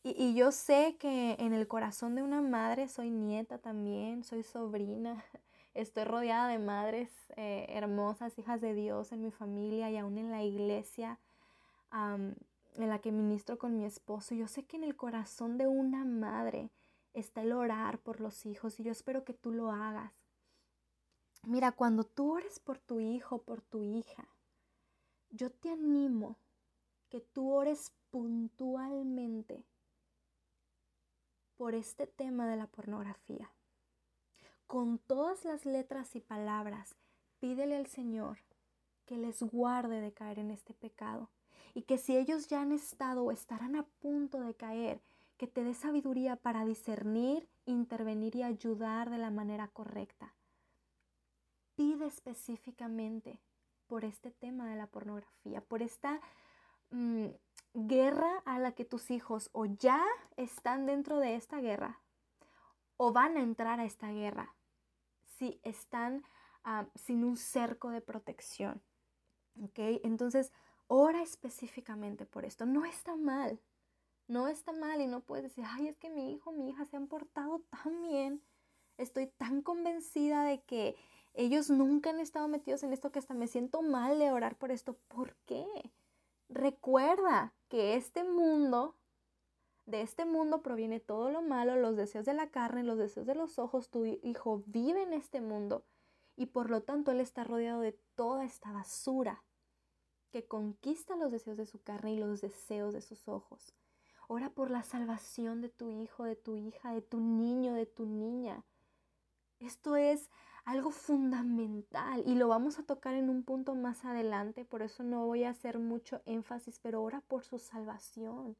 y, y, yo sé que en el corazón de una madre soy nieta también, soy sobrina. Estoy rodeada de madres eh, hermosas, hijas de Dios en mi familia y aún en la iglesia en la que ministro con mi esposo, yo sé que en el corazón de una madre está el orar por los hijos y yo espero que tú lo hagas. Mira, cuando tú ores por tu hijo, por tu hija, yo te animo que tú ores puntualmente por este tema de la pornografía. Con todas las letras y palabras, pídele al Señor que les guarde de caer en este pecado y que si ellos ya han estado o estarán a punto de caer, que te dé sabiduría para discernir, intervenir y ayudar de la manera correcta. Pide específicamente por este tema de la pornografía, por esta mm, guerra a la que tus hijos o ya están dentro de esta guerra o van a entrar a esta guerra si están ah, sin un cerco de protección. ¿Ok? Entonces, Ora específicamente por esto. No está mal. No está mal y no puedes decir, ay, es que mi hijo, mi hija se han portado tan bien. Estoy tan convencida de que ellos nunca han estado metidos en esto que hasta me siento mal de orar por esto. ¿Por qué? Recuerda que este mundo, de este mundo proviene todo lo malo, los deseos de la carne, los deseos de los ojos. Tu hijo vive en este mundo y por lo tanto él está rodeado de toda esta basura que conquista los deseos de su carne y los deseos de sus ojos. Ora por la salvación de tu hijo, de tu hija, de tu niño, de tu niña. Esto es algo fundamental y lo vamos a tocar en un punto más adelante, por eso no voy a hacer mucho énfasis, pero ora por su salvación.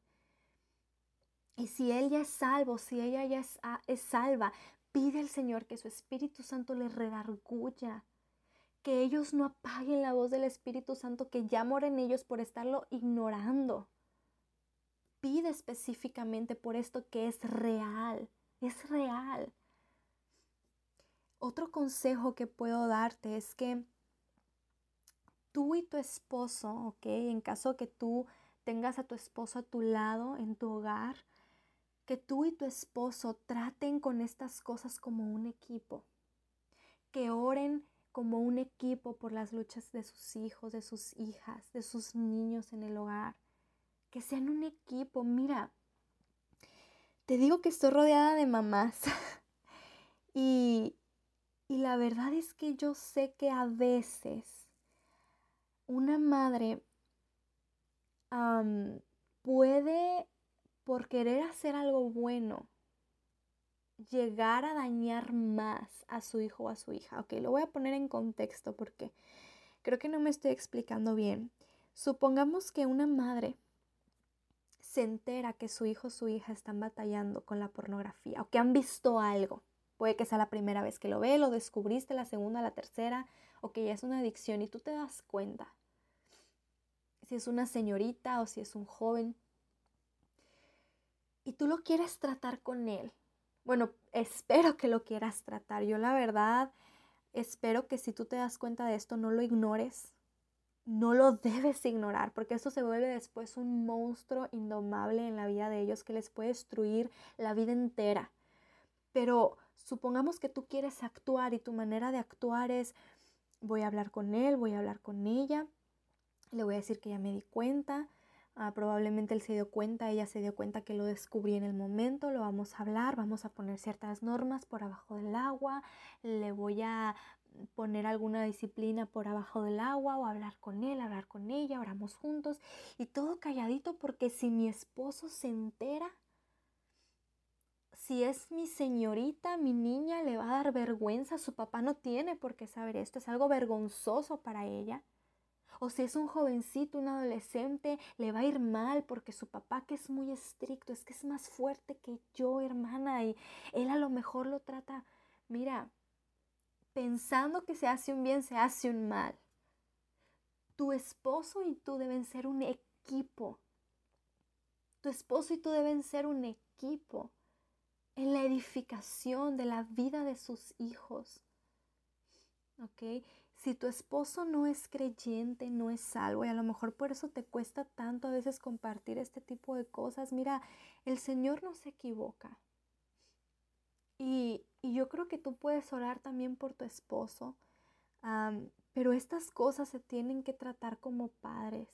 Y si él ya es salvo, si ella ya es, ah, es salva, pide al Señor que su Espíritu Santo le redarguya que ellos no apaguen la voz del Espíritu Santo que ya mora en ellos por estarlo ignorando. Pide específicamente por esto que es real, es real. Otro consejo que puedo darte es que tú y tu esposo, ¿ok? En caso que tú tengas a tu esposo a tu lado en tu hogar, que tú y tu esposo traten con estas cosas como un equipo, que oren como un equipo por las luchas de sus hijos, de sus hijas, de sus niños en el hogar. Que sean un equipo. Mira, te digo que estoy rodeada de mamás. y, y la verdad es que yo sé que a veces una madre puede, por querer hacer algo bueno, llegar a dañar más a su hijo o a su hija. Ok, lo voy a poner en contexto porque creo que no me estoy explicando bien. Supongamos que una madre se entera que su hijo o su hija están batallando con la pornografía o que han visto algo. Puede que sea la primera vez que lo ve, lo descubriste la segunda, la tercera, o que ya es una adicción y tú te das cuenta. Si es una señorita o si es un joven. Y tú lo quieres tratar con él, bueno, espero que lo quieras tratar. Yo la verdad espero que si tú te das cuenta de esto no lo ignores. No lo debes ignorar porque eso se vuelve después un monstruo indomable en la vida de ellos que les puede destruir la vida entera. Pero supongamos que tú quieres actuar y tu manera de actuar es voy a hablar con él, voy a hablar con ella, le voy a decir que ya me di cuenta, Ah, probablemente él se dio cuenta, ella se dio cuenta que lo descubrí en el momento, lo vamos a hablar, vamos a poner ciertas normas por abajo del agua, le voy a poner alguna disciplina por abajo del agua o hablar con él, hablar con ella, oramos juntos y todo calladito porque si mi esposo se entera, si es mi señorita, mi niña, le va a dar vergüenza, su papá no tiene por qué saber esto, es algo vergonzoso para ella. O si es un jovencito, un adolescente, le va a ir mal porque su papá que es muy estricto, es que es más fuerte que yo, hermana, y él a lo mejor lo trata, mira, pensando que se hace un bien, se hace un mal. Tu esposo y tú deben ser un equipo. Tu esposo y tú deben ser un equipo en la edificación de la vida de sus hijos. ¿Ok? Si tu esposo no es creyente, no es salvo, y a lo mejor por eso te cuesta tanto a veces compartir este tipo de cosas, mira, el Señor no se equivoca. Y, yo creo que tú puedes orar también por tu esposo, pero estas cosas se tienen que tratar como padres,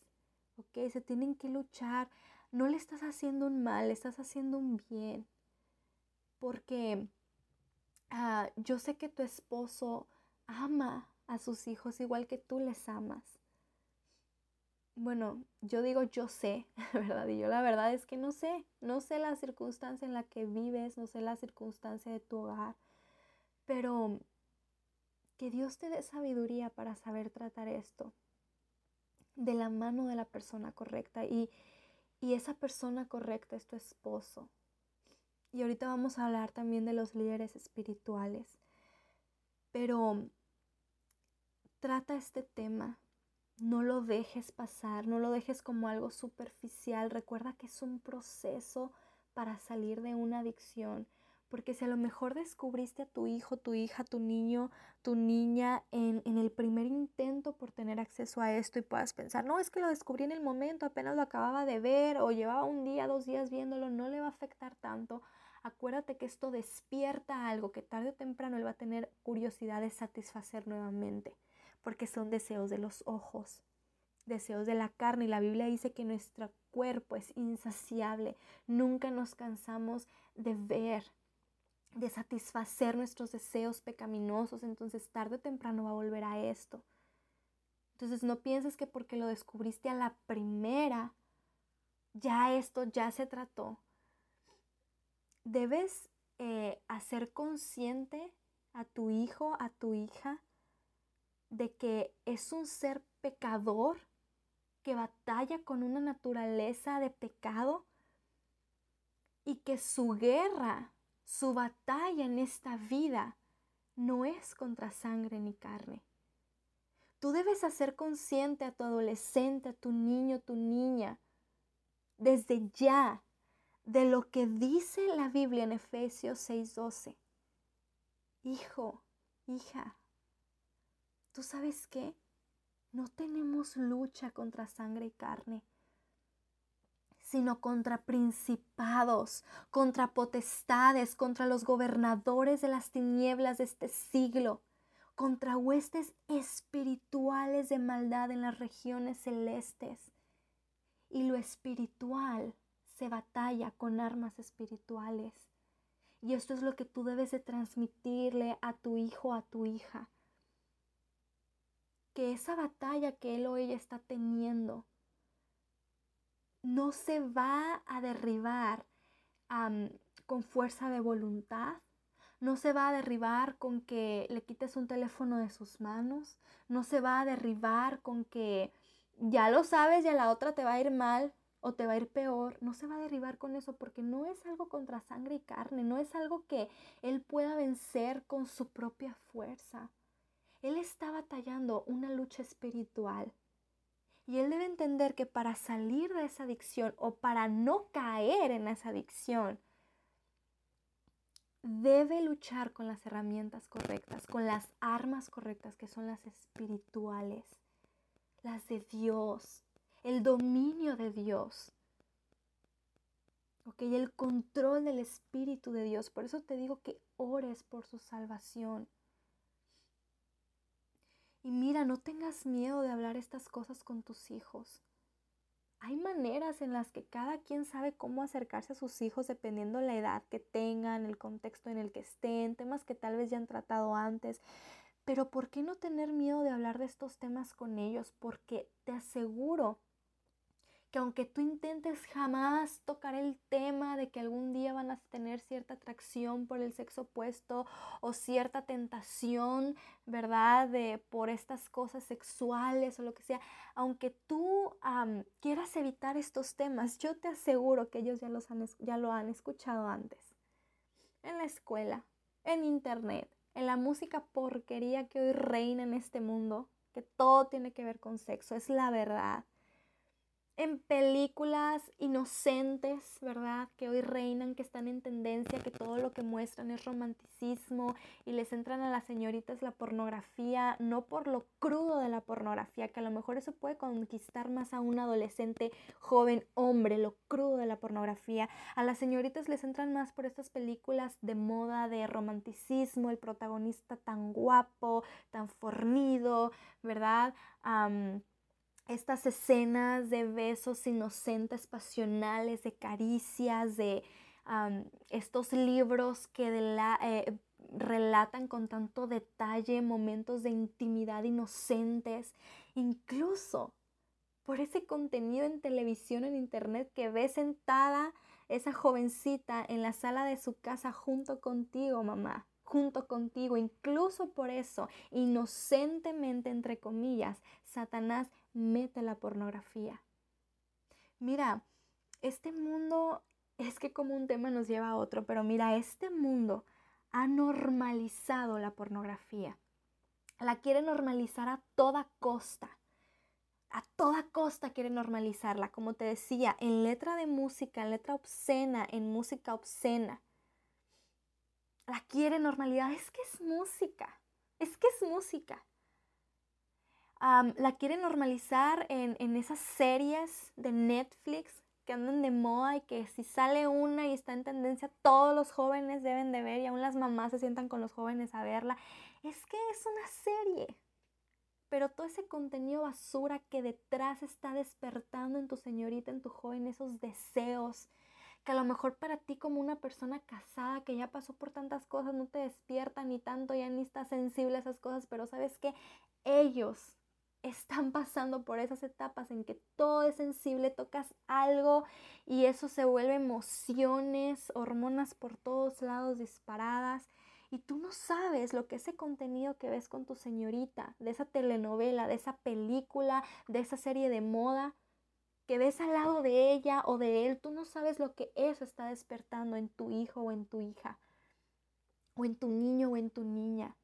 ¿ok? Se tienen que luchar. No le estás haciendo un mal, le estás haciendo un bien. Porque ah, yo sé que tu esposo ama a sus hijos igual que tú les amas. Bueno, yo digo yo sé, ¿verdad? Y yo la verdad es que no sé, no sé la circunstancia en la que vives, no sé la circunstancia de tu hogar, pero que Dios te dé sabiduría para saber tratar esto de la mano de la persona correcta y, y esa persona correcta es tu esposo. Y ahorita vamos a hablar también de los líderes espirituales, pero trata este tema. No lo dejes pasar, no lo dejes como algo superficial. Recuerda que es un proceso para salir de una adicción. Porque si a lo mejor descubriste a tu hijo, tu hija, tu niño, tu niña en, en, el primer intento por tener acceso a esto y puedas pensar, no, es que lo descubrí en el momento, apenas lo acababa de ver o llevaba un día, dos días viéndolo, no le va a afectar tanto. Acuérdate que esto despierta algo que tarde o temprano él va a tener curiosidad de satisfacer nuevamente porque son deseos de los ojos, deseos de la carne. Y la Biblia dice que nuestro cuerpo es insaciable. Nunca nos cansamos de ver, de satisfacer nuestros deseos pecaminosos. Entonces tarde o temprano va a volver a esto. Entonces no pienses que porque lo descubriste a la primera, ya esto ya se trató. Debes eh, hacer consciente a tu hijo, a tu hija, de que es un ser pecador que batalla con una naturaleza de pecado y que su guerra, su batalla en esta vida no es contra sangre ni carne. Tú debes hacer consciente a tu adolescente, a tu niño, tu niña, desde ya, de lo que dice la Biblia en Efesios 6:12. Hijo, hija, ¿Tú sabes qué? No tenemos lucha contra sangre y carne, sino contra principados, contra potestades, contra los gobernadores de las tinieblas de este siglo, contra huestes espirituales de maldad en las regiones celestes. Y lo espiritual se batalla con armas espirituales. Y esto es lo que tú debes de transmitirle a tu hijo, a tu hija que esa batalla que él o ella está teniendo no se va a derribar con fuerza de voluntad, no se va a derribar con que le quites un teléfono de sus manos, no se va a derribar con que ya lo sabes y a la otra te va a ir mal o te va a ir peor, no se va a derribar con eso porque no es algo contra sangre y carne, no es algo que él pueda vencer con su propia fuerza. Él está batallando una lucha espiritual. Y él debe entender que para salir de esa adicción o para no caer en esa adicción, debe luchar con las herramientas correctas, con las armas correctas que son las espirituales, las de Dios, el dominio de Dios. Ok, el control del Espíritu de Dios. Por eso te digo que ores por su salvación. Y mira, no tengas miedo de hablar estas cosas con tus hijos. Hay maneras en las que cada quien sabe cómo acercarse a sus hijos dependiendo la edad que tengan, el contexto en el que estén, temas que tal vez ya han tratado antes. Pero ¿por qué no tener miedo de hablar de estos temas con ellos? Porque te aseguro que aunque tú intentes jamás tocar el tema de que algún día van a tener cierta atracción por el sexo opuesto o cierta tentación, ¿verdad? De por estas cosas sexuales o lo que sea, aunque tú quieras evitar estos temas, yo te aseguro que ellos ya, los han, ya lo han escuchado antes. En la escuela, en internet, en la música porquería que hoy reina en este mundo, que todo tiene que ver con sexo, es la verdad en películas inocentes, ¿verdad? Que hoy reinan, que están en tendencia, que todo lo que muestran es romanticismo y les entran a las señoritas la pornografía, no por lo crudo de la pornografía, que a lo mejor eso puede conquistar más a un adolescente joven hombre, lo crudo de la pornografía. A las señoritas les entran más por estas películas de moda, de romanticismo, el protagonista tan guapo, tan fornido, ¿verdad? Estas escenas de besos inocentes, pasionales, de caricias, de estos libros que eh, relatan con tanto detalle momentos de intimidad inocentes, incluso por ese contenido en televisión, en internet que ve sentada esa jovencita en la sala de su casa junto contigo, mamá junto contigo. Incluso por eso, inocentemente, entre comillas, Satanás mete la pornografía. Mira, este mundo es que como un tema nos lleva a otro, pero mira, este mundo ha normalizado la pornografía. La quiere normalizar a toda costa. A toda costa quiere normalizarla, como te decía, en letra de música, en letra obscena, en música obscena la quiere normalidad. Es que es música. Es que es música. La quiere normalizar en, en, esas series de Netflix que andan de moda y que si sale una y está en tendencia, todos los jóvenes deben de ver y aún las mamás se sientan con los jóvenes a verla. Es que es una serie. Pero todo ese contenido basura que detrás está despertando en tu señorita, en tu joven, esos deseos, que a lo mejor para ti como una persona casada que ya pasó por tantas cosas no te despierta ni tanto, ya ni estás sensible a esas cosas, pero sabes que ellos están pasando por esas etapas en que todo es sensible, tocas algo y eso se vuelve emociones, hormonas por todos lados disparadas. Y tú no sabes lo que ese contenido que ves con tu señorita, de esa telenovela, de esa película, de esa serie de moda, que ves al lado de ella o de él, tú no sabes lo que eso está despertando en tu hijo o en tu hija, o en tu niño o en tu niña.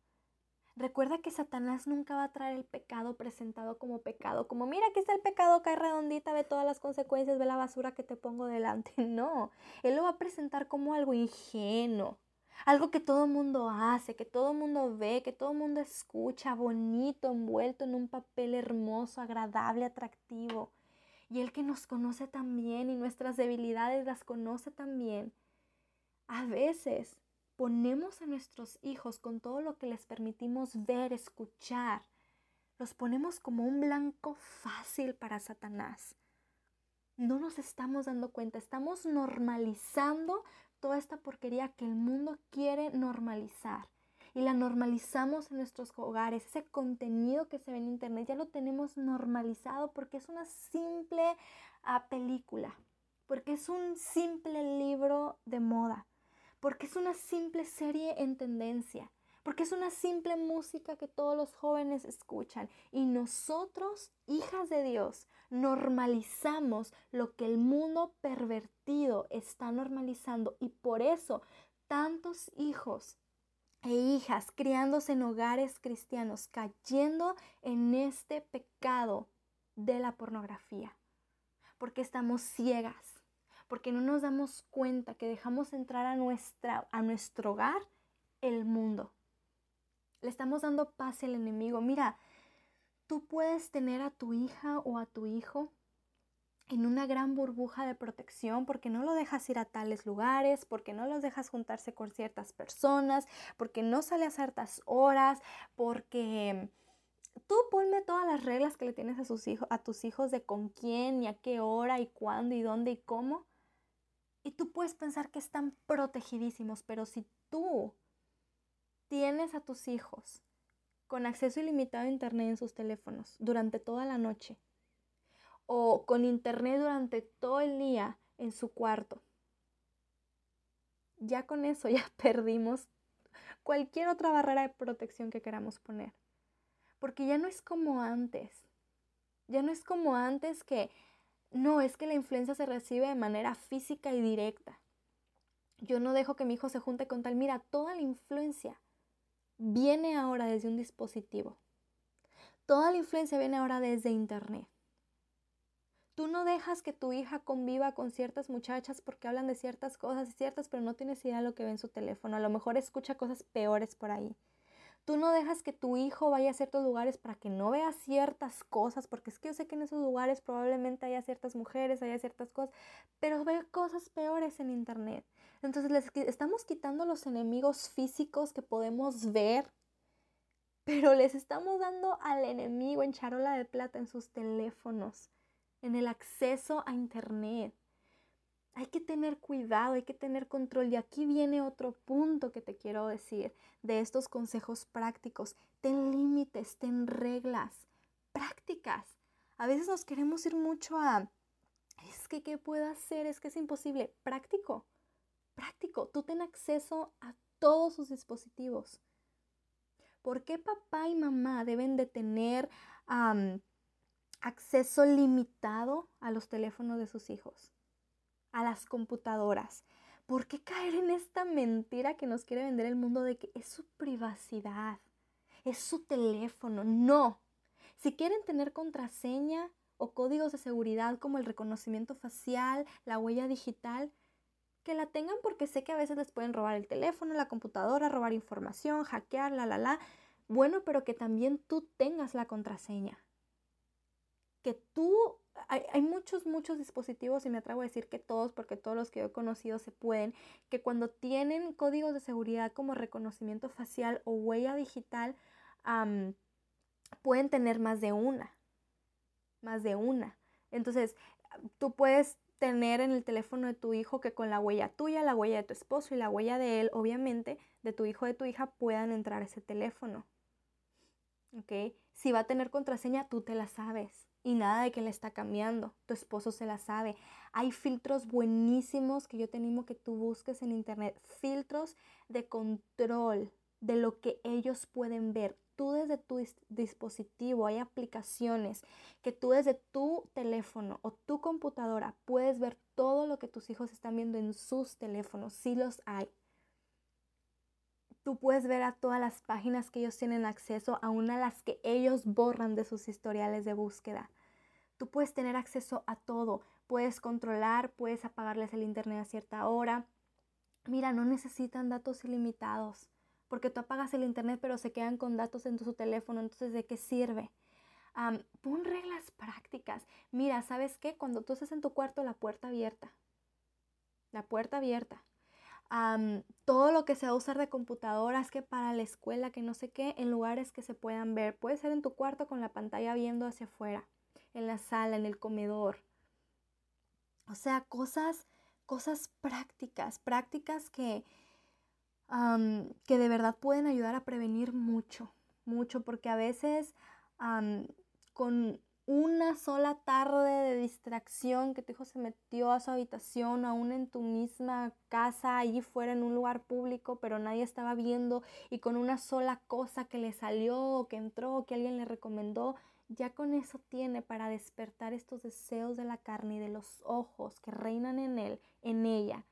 Recuerda que Satanás nunca va a traer el pecado presentado como pecado, como mira aquí está el pecado, cae redondita, ve todas las consecuencias, ve la basura que te pongo delante. No, Él lo va a presentar como algo ingenuo, algo que todo mundo hace, que todo mundo ve, que todo mundo escucha, bonito, envuelto en un papel hermoso, agradable, atractivo y Él que nos conoce también y nuestras debilidades las conoce también. A veces ponemos a nuestros hijos con todo lo que les permitimos ver, escuchar, los ponemos como un blanco fácil para Satanás. No nos estamos dando cuenta, estamos normalizando toda esta porquería que el mundo quiere normalizar y la normalizamos en nuestros hogares. Ese contenido que se ve en internet ya lo tenemos normalizado porque es una simple ah, película, porque es un simple libro de moda, porque es una simple serie en tendencia, porque es una simple música que todos los jóvenes escuchan. Y nosotros, hijas de Dios, normalizamos lo que el mundo pervertido está normalizando y por eso tantos hijos e hijas criándose en hogares cristianos, cayendo en este pecado de la pornografía, porque estamos ciegas, porque no nos damos cuenta que dejamos entrar a, nuestra, a nuestro hogar el mundo. Le estamos dando paz al enemigo. Mira, tú puedes tener a tu hija o a tu hijo en una gran burbuja de protección porque no lo dejas ir a tales lugares, porque no los dejas juntarse con ciertas personas, porque no sale a ciertas horas, porque tú ponme todas las reglas que le tienes a, sus hijos, a tus hijos de con quién y a qué hora y cuándo y dónde y cómo. Y tú puedes pensar que están protegidísimos, pero si tú tienes a tus hijos con acceso ilimitado a internet en sus teléfonos durante toda la noche, o con internet durante todo el día en su cuarto. Ya con eso ya perdimos cualquier otra barrera de protección que queramos poner. Porque ya no es como antes. Ya no es como antes que no, es que la influencia se recibe de manera física y directa. Yo no dejo que mi hijo se junte con tal. Mira, toda la influencia viene ahora desde un dispositivo. Toda la influencia viene ahora desde Internet. Tú no dejas que tu hija conviva con ciertas muchachas porque hablan de ciertas cosas y ciertas, pero no tienes idea de lo que ve en su teléfono. A lo mejor escucha cosas peores por ahí. Tú no dejas que tu hijo vaya a ciertos lugares para que no vea ciertas cosas, porque es que yo sé que en esos lugares probablemente haya ciertas mujeres, haya ciertas cosas, pero ve cosas peores en internet. Entonces les estamos quitando los enemigos físicos que podemos ver, pero les estamos dando al enemigo en charola de plata en sus teléfonos, en el acceso a internet. Hay que tener cuidado, hay que tener control. Y aquí viene otro punto que te quiero decir de estos consejos prácticos. Ten límites, ten reglas prácticas. A veces nos queremos ir mucho a, es que, ¿qué puedo hacer? Es que es imposible. Práctico, práctico. Tú ten acceso a todos sus dispositivos. ¿Por qué papá y mamá deben de tener acceso limitado a los teléfonos de sus hijos? A las computadoras. ¿Por qué caer en esta mentira que nos quiere vender el mundo de que es su privacidad? Es su teléfono. No. Si quieren tener contraseña o códigos de seguridad como el reconocimiento facial, la huella digital, que la tengan porque sé que a veces les pueden robar el teléfono, la computadora, robar información, hackear, la, la, la. Bueno, pero que también tú tengas la contraseña. Que tú hay, muchos, muchos dispositivos y me atrevo a decir que todos, porque todos los que he conocido se pueden, que cuando tienen códigos de seguridad como reconocimiento facial o huella digital, pueden tener más de una, más de una. Entonces, tú puedes tener en el teléfono de tu hijo que con la huella tuya, la huella de tu esposo y la huella de él, obviamente, de tu hijo o de tu hija, puedan entrar a ese teléfono. ¿Ok? Si va a tener contraseña, tú te la sabes y nada de que le está cambiando. Tu esposo se la sabe. Hay filtros buenísimos que yo te animo que tú busques en internet. Filtros de control de lo que ellos pueden ver. Tú desde tu dispositivo hay aplicaciones que tú desde tu teléfono o tu computadora puedes ver todo lo que tus hijos están viendo en sus teléfonos. Sí los hay. Tú puedes ver a todas las páginas que ellos tienen acceso, aún a las que ellos borran de sus historiales de búsqueda. Tú puedes tener acceso a todo, puedes controlar, puedes apagarles el internet a cierta hora. Mira, no necesitan datos ilimitados, porque tú apagas el internet pero se quedan con datos en tu teléfono, entonces ¿de qué sirve? pon reglas prácticas. Mira, ¿sabes qué? Cuando tú estás en tu cuarto, la puerta abierta. La puerta abierta todo lo que se va a usar de computadoras, que para la escuela, que no sé qué, en lugares que se puedan ver. Puede ser en tu cuarto con la pantalla viendo hacia afuera, en la sala, en el comedor. O sea, cosas, cosas prácticas, prácticas que, que de verdad pueden ayudar a prevenir mucho, mucho, porque a veces con una sola tarde de distracción que tu hijo se metió a su habitación, aún en tu misma casa, allí fuera en un lugar público, pero nadie estaba viendo y con una sola cosa que le salió o que entró o que alguien le recomendó, ya con eso tiene para despertar estos deseos de la carne y de los ojos que reinan en él, en ella.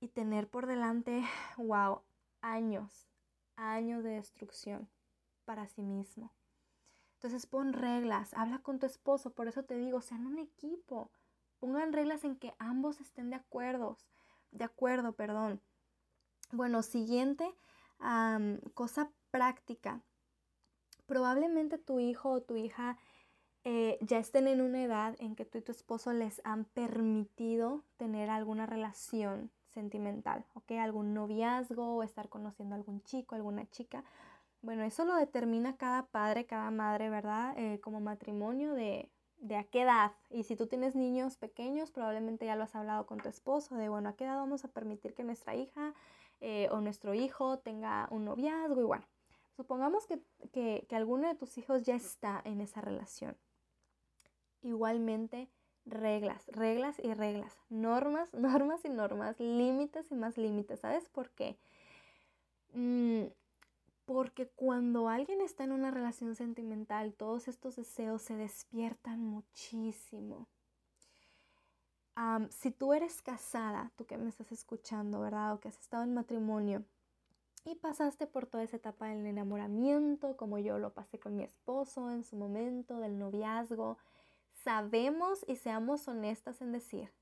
Y tener por delante, wow, años, años de destrucción para sí mismo. Entonces pon reglas, habla con tu esposo, por eso te digo, sean un equipo. Pongan reglas en que ambos estén de acuerdo, de acuerdo, perdón. Bueno, siguiente cosa práctica. Probablemente tu hijo o tu hija eh, ya estén en una edad en que tú y tu esposo les han permitido tener alguna relación sentimental, ¿ok? Algún noviazgo o estar conociendo a algún chico, alguna chica. Bueno, eso lo determina cada padre, cada madre, ¿verdad? Eh, como matrimonio de, de a qué edad. Y si tú tienes niños pequeños, probablemente ya lo has hablado con tu esposo, de, bueno, a qué edad vamos a permitir que nuestra hija eh, o nuestro hijo tenga un noviazgo y bueno. Supongamos que, que, que alguno de tus hijos ya está en esa relación. Igualmente, reglas, reglas y reglas, normas, normas y normas, límites y más límites. ¿Sabes por qué? Mm, porque cuando alguien está en una relación sentimental, todos estos deseos se despiertan muchísimo. si tú eres casada, tú que me estás escuchando, ¿verdad? O que has estado en matrimonio y pasaste por toda esa etapa del enamoramiento, como yo lo pasé con mi esposo en su momento, del noviazgo, sabemos y seamos honestas en decir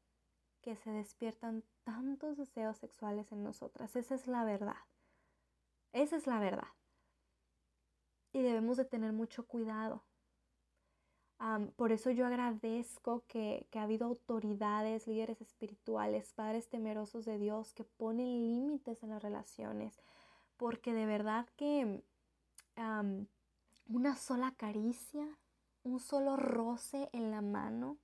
que se despiertan tantos deseos sexuales en nosotras. Esa es la verdad. Esa es la verdad. Y debemos de tener mucho cuidado. por eso yo agradezco que, que ha habido autoridades, líderes espirituales, padres temerosos de Dios que ponen límites en las relaciones. Porque de verdad que una sola caricia un solo roce en la mano,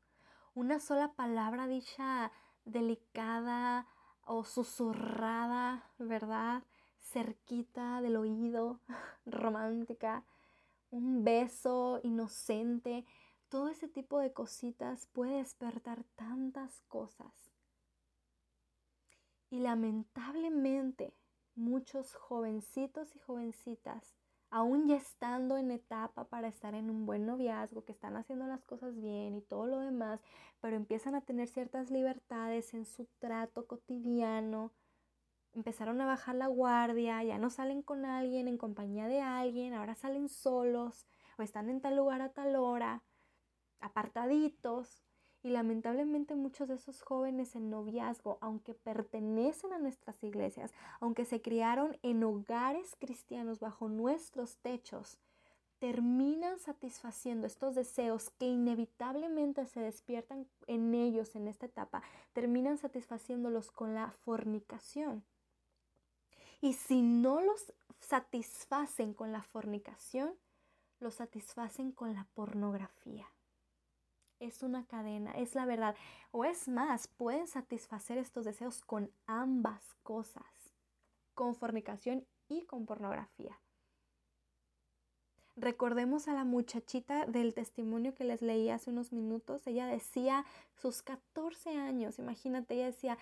una sola palabra dicha delicada o susurrada, ¿verdad? Cerquita del oído, romántica, un beso inocente, todo ese tipo de cositas puede despertar tantas cosas. Y lamentablemente muchos jovencitos y jovencitas aún ya estando en etapa para estar en un buen noviazgo, que están haciendo las cosas bien y todo lo demás, pero empiezan a tener ciertas libertades en su trato cotidiano, empezaron a bajar la guardia, ya no salen con alguien en compañía de alguien, ahora salen solos o están en tal lugar a tal hora, apartaditos, y lamentablemente muchos de esos jóvenes en noviazgo, aunque pertenecen a nuestras iglesias, aunque se criaron en hogares cristianos bajo nuestros techos, terminan satisfaciendo estos deseos que inevitablemente se despiertan en ellos en esta etapa, terminan satisfaciéndolos con la fornicación. Y si no los satisfacen con la fornicación, los satisfacen con la pornografía es una cadena, es la verdad. O es más, pueden satisfacer estos deseos con ambas cosas, con fornicación y con pornografía. Recordemos a la muchachita del testimonio que les leí hace unos minutos. Ella decía sus 14 años, imagínate, ella decía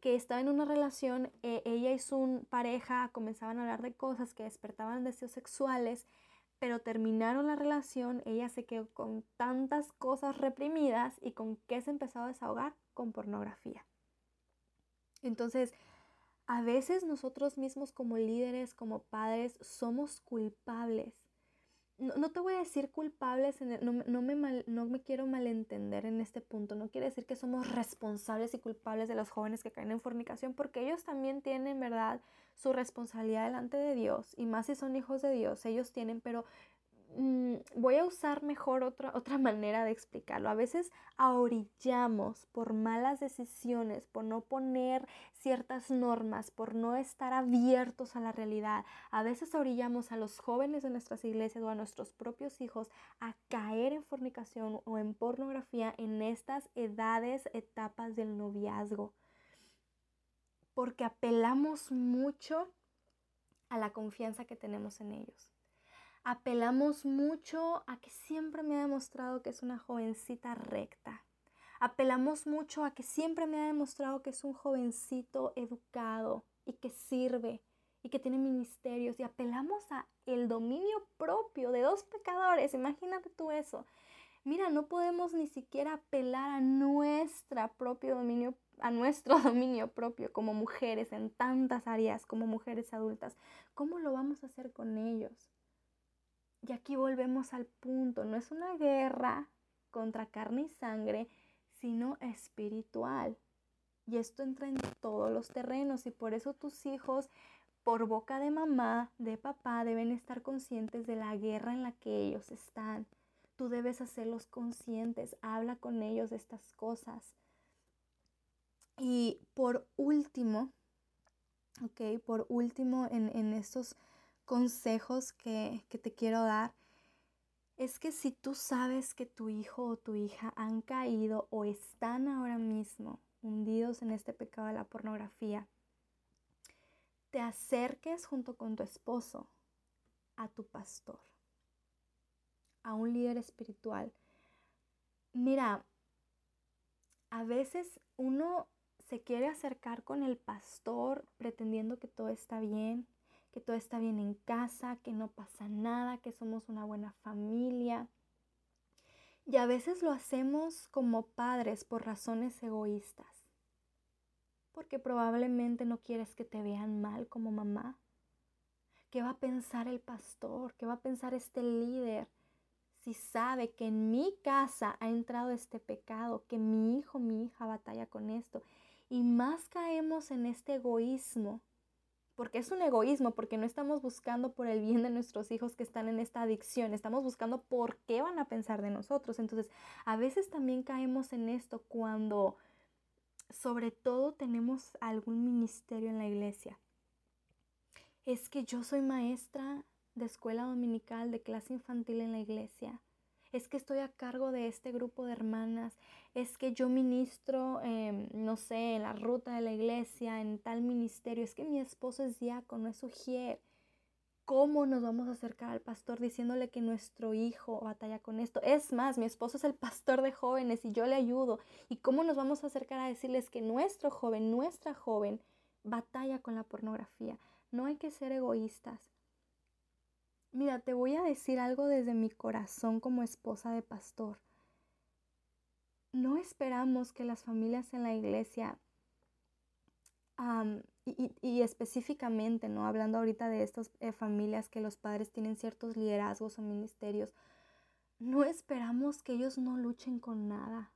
que estaba en una relación, eh, ella y su pareja comenzaban a hablar de cosas que despertaban deseos sexuales pero terminaron la relación, ella se quedó con tantas cosas reprimidas y con qué se empezó a desahogar con pornografía. Entonces, a veces nosotros mismos como líderes, como padres, somos culpables no, te voy a decir culpables, no, me no me quiero malentender en este punto, no quiere decir que somos responsables y culpables de los jóvenes que caen en fornicación, porque ellos también tienen, ¿verdad?, su responsabilidad delante de Dios, y más si son hijos de Dios, ellos tienen, pero Mm, voy a usar mejor otra, otra manera de explicarlo. A veces ahorillamos por malas decisiones, por no poner ciertas normas, por no estar abiertos a la realidad. A veces ahorillamos a los jóvenes de nuestras iglesias o a nuestros propios hijos a caer en fornicación o en pornografía en estas edades, etapas del noviazgo. Porque apelamos mucho a la confianza que tenemos en ellos apelamos mucho a que siempre me ha demostrado que es una jovencita recta. Apelamos mucho a que siempre me ha demostrado que es un jovencito educado y que sirve y que tiene ministerios y apelamos a el dominio propio de dos pecadores. Imagínate tú eso. Mira, no podemos ni siquiera apelar a nuestra propio dominio a nuestro dominio propio como mujeres en tantas áreas, como mujeres adultas. ¿Cómo lo vamos a hacer con ellos? Y aquí volvemos al punto, no es una guerra contra carne y sangre, sino espiritual. Y esto entra en todos los terrenos y por eso tus hijos, por boca de mamá, de papá, deben estar conscientes de la guerra en la que ellos están. Tú debes hacerlos conscientes, habla con ellos de estas cosas. Y por último, ok, por último en, en estos consejos que, te quiero dar es que si tú sabes que tu hijo o tu hija han caído o están ahora mismo hundidos en este pecado de la pornografía, te acerques junto con tu esposo a tu pastor, a un líder espiritual, Mira, a veces uno se quiere acercar con el pastor pretendiendo que todo está bien, que todo está bien en casa, que no pasa nada, que somos una buena familia. Y a veces lo hacemos como padres por razones egoístas. Porque probablemente no quieres que te vean mal como mamá. ¿Qué va a pensar el pastor? ¿Qué va a pensar este líder? Si sabe que en mi casa ha entrado este pecado, que mi hijo, mi hija batalla con esto. Y más caemos en este egoísmo porque es un egoísmo, porque no estamos buscando por el bien de nuestros hijos que están en esta adicción, estamos buscando por qué van a pensar de nosotros. Entonces, a veces también caemos en esto cuando sobre todo tenemos algún ministerio en la iglesia. Es que yo soy maestra de escuela dominical, de clase infantil en la iglesia es que estoy a cargo de este grupo de hermanas, es que yo ministro, em, no sé, en la ruta de la iglesia, en tal ministerio, es que mi esposo es diácono, es ujier. ¿Cómo nos vamos a acercar al pastor diciéndole que nuestro hijo batalla con esto? Es más, mi esposo es el pastor de jóvenes y yo le ayudo. ¿Y cómo nos vamos a acercar a decirles que nuestro joven, nuestra joven, batalla con la pornografía? No hay que ser egoístas. Mira, te voy a decir algo desde mi corazón como esposa de pastor. No esperamos que las familias en la iglesia, y, específicamente, ¿no? Hablando ahorita de estas eh, familias que los padres tienen ciertos liderazgos o ministerios, no esperamos que ellos no luchen con nada.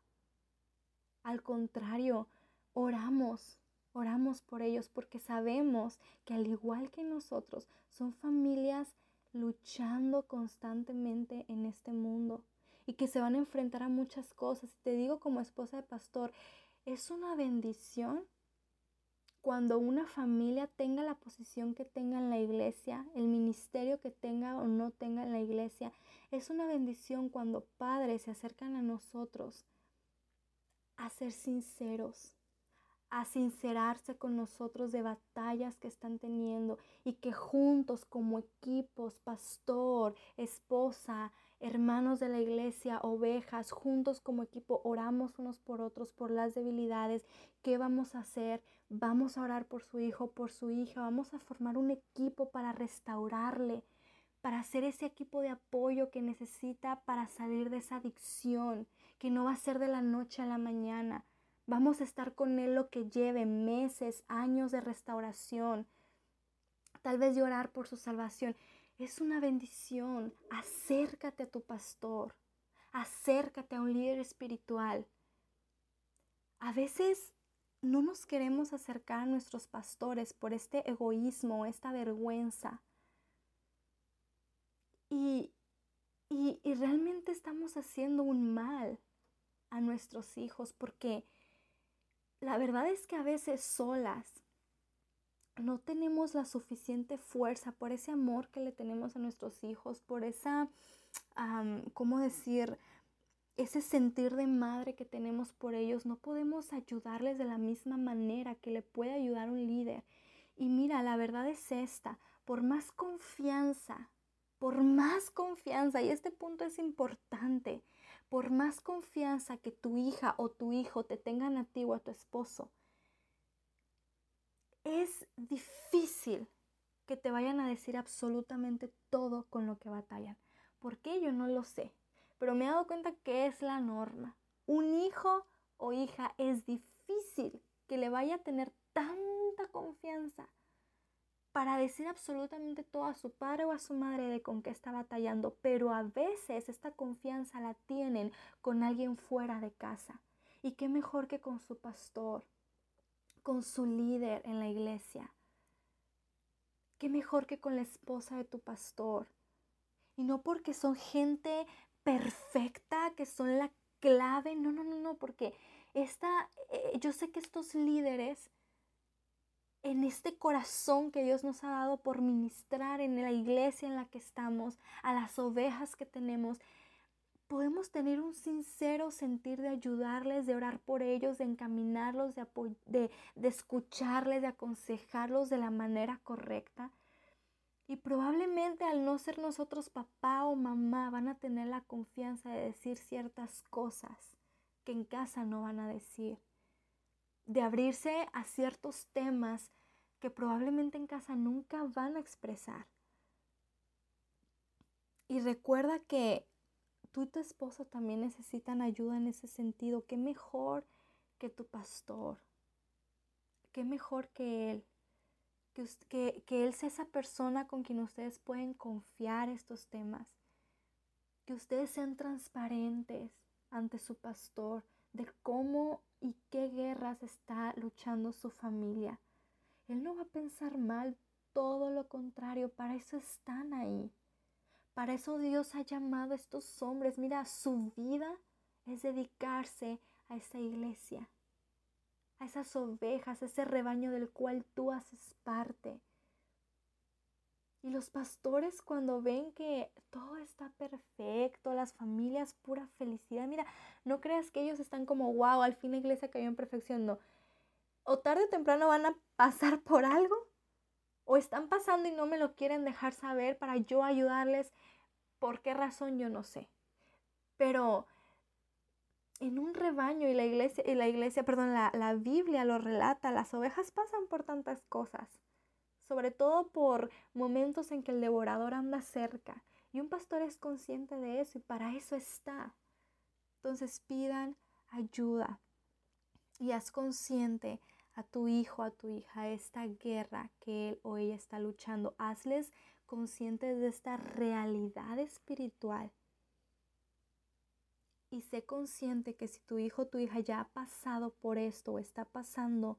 Al contrario, oramos, oramos por ellos porque sabemos que al igual que nosotros, son familias luchando constantemente en este mundo y que se van a enfrentar a muchas cosas. Te digo como esposa de pastor, es una bendición cuando una familia tenga la posición que tenga en la iglesia, el ministerio que tenga o no tenga en la iglesia. Es una bendición cuando padres se acercan a nosotros a ser sinceros, a sincerarse con nosotros de batallas que están teniendo y que juntos como equipos, pastor, esposa, hermanos de la iglesia, ovejas, juntos como equipo oramos unos por otros por las debilidades. ¿Qué vamos a hacer? Vamos a orar por su hijo, por su hija, vamos a formar un equipo para restaurarle, para hacer ese equipo de apoyo que necesita para salir de esa adicción, que no va a ser de la noche a la mañana Vamos a estar con Él lo que lleve meses, años de restauración. Tal vez llorar por su salvación. Es una bendición. Acércate a tu pastor. Acércate a un líder espiritual. A veces no nos queremos acercar a nuestros pastores por este egoísmo, esta vergüenza. Y, y, y, realmente estamos haciendo un mal a nuestros hijos porque la verdad es que a veces solas no tenemos la suficiente fuerza por ese amor que le tenemos a nuestros hijos, por esa, ¿cómo decir? Ese sentir de madre que tenemos por ellos, no podemos ayudarles de la misma manera que le puede ayudar un líder. Y mira, la verdad es esta, por más confianza, por más confianza, y este punto es importante, por más confianza que tu hija o tu hijo te tengan a ti o a tu esposo, es difícil que te vayan a decir absolutamente todo con lo que batallan. ¿Por qué? Yo no lo sé, pero me he dado cuenta que es la norma. Un hijo o hija es difícil que le vaya a tener tanta confianza para decir absolutamente todo a su padre o a su madre de con qué está batallando, pero a veces esta confianza la tienen con alguien fuera de casa. Y qué mejor que con su pastor, con su líder en la iglesia. Qué mejor que con la esposa de tu pastor. Y no porque son gente perfecta, que son la clave, no, no, no, no, porque esta, eh, yo sé que estos líderes en este corazón que Dios nos ha dado por ministrar en la iglesia en la que estamos, a las ovejas que tenemos, podemos tener un sincero sentir de ayudarles, de orar por ellos, de encaminarlos, de, de, escucharles, de aconsejarlos de la manera correcta. Y probablemente al no ser nosotros papá o mamá van a tener la confianza de decir ciertas cosas que en casa no van a decir. De abrirse a ciertos temas que probablemente en casa nunca van a expresar. Y recuerda que tú y tu esposo también necesitan ayuda en ese sentido. ¿Qué mejor que tu pastor? ¿Qué mejor que él? Que, que, Él sea esa persona con quien ustedes pueden confiar estos temas. Que ustedes sean transparentes ante su pastor de cómo y qué guerras está luchando su familia. Él no va a pensar mal, todo lo contrario, para eso están ahí. Para eso Dios ha llamado a estos hombres. Mira, su vida es dedicarse a esa iglesia, a esas ovejas, a ese rebaño del cual tú haces parte. Y los pastores cuando ven que todo está perfecto, las familias pura felicidad, mira, no creas que ellos están como, wow, al fin la iglesia cayó en perfección, no. O tarde o temprano van a pasar por algo, o están pasando y no me lo quieren dejar saber para yo ayudarles. ¿Por qué razón? Yo no sé. Pero en un rebaño y la iglesia, y la iglesia, perdón, la, la Biblia lo relata, las ovejas pasan por tantas cosas sobre todo por momentos en que el devorador anda cerca. Y un pastor es consciente de eso y para eso está. Entonces pidan ayuda y haz consciente a tu hijo, a tu hija, esta guerra que él o ella está luchando. Hazles conscientes de esta realidad espiritual. Y sé consciente que si tu hijo o tu hija ya ha pasado por esto o está pasando,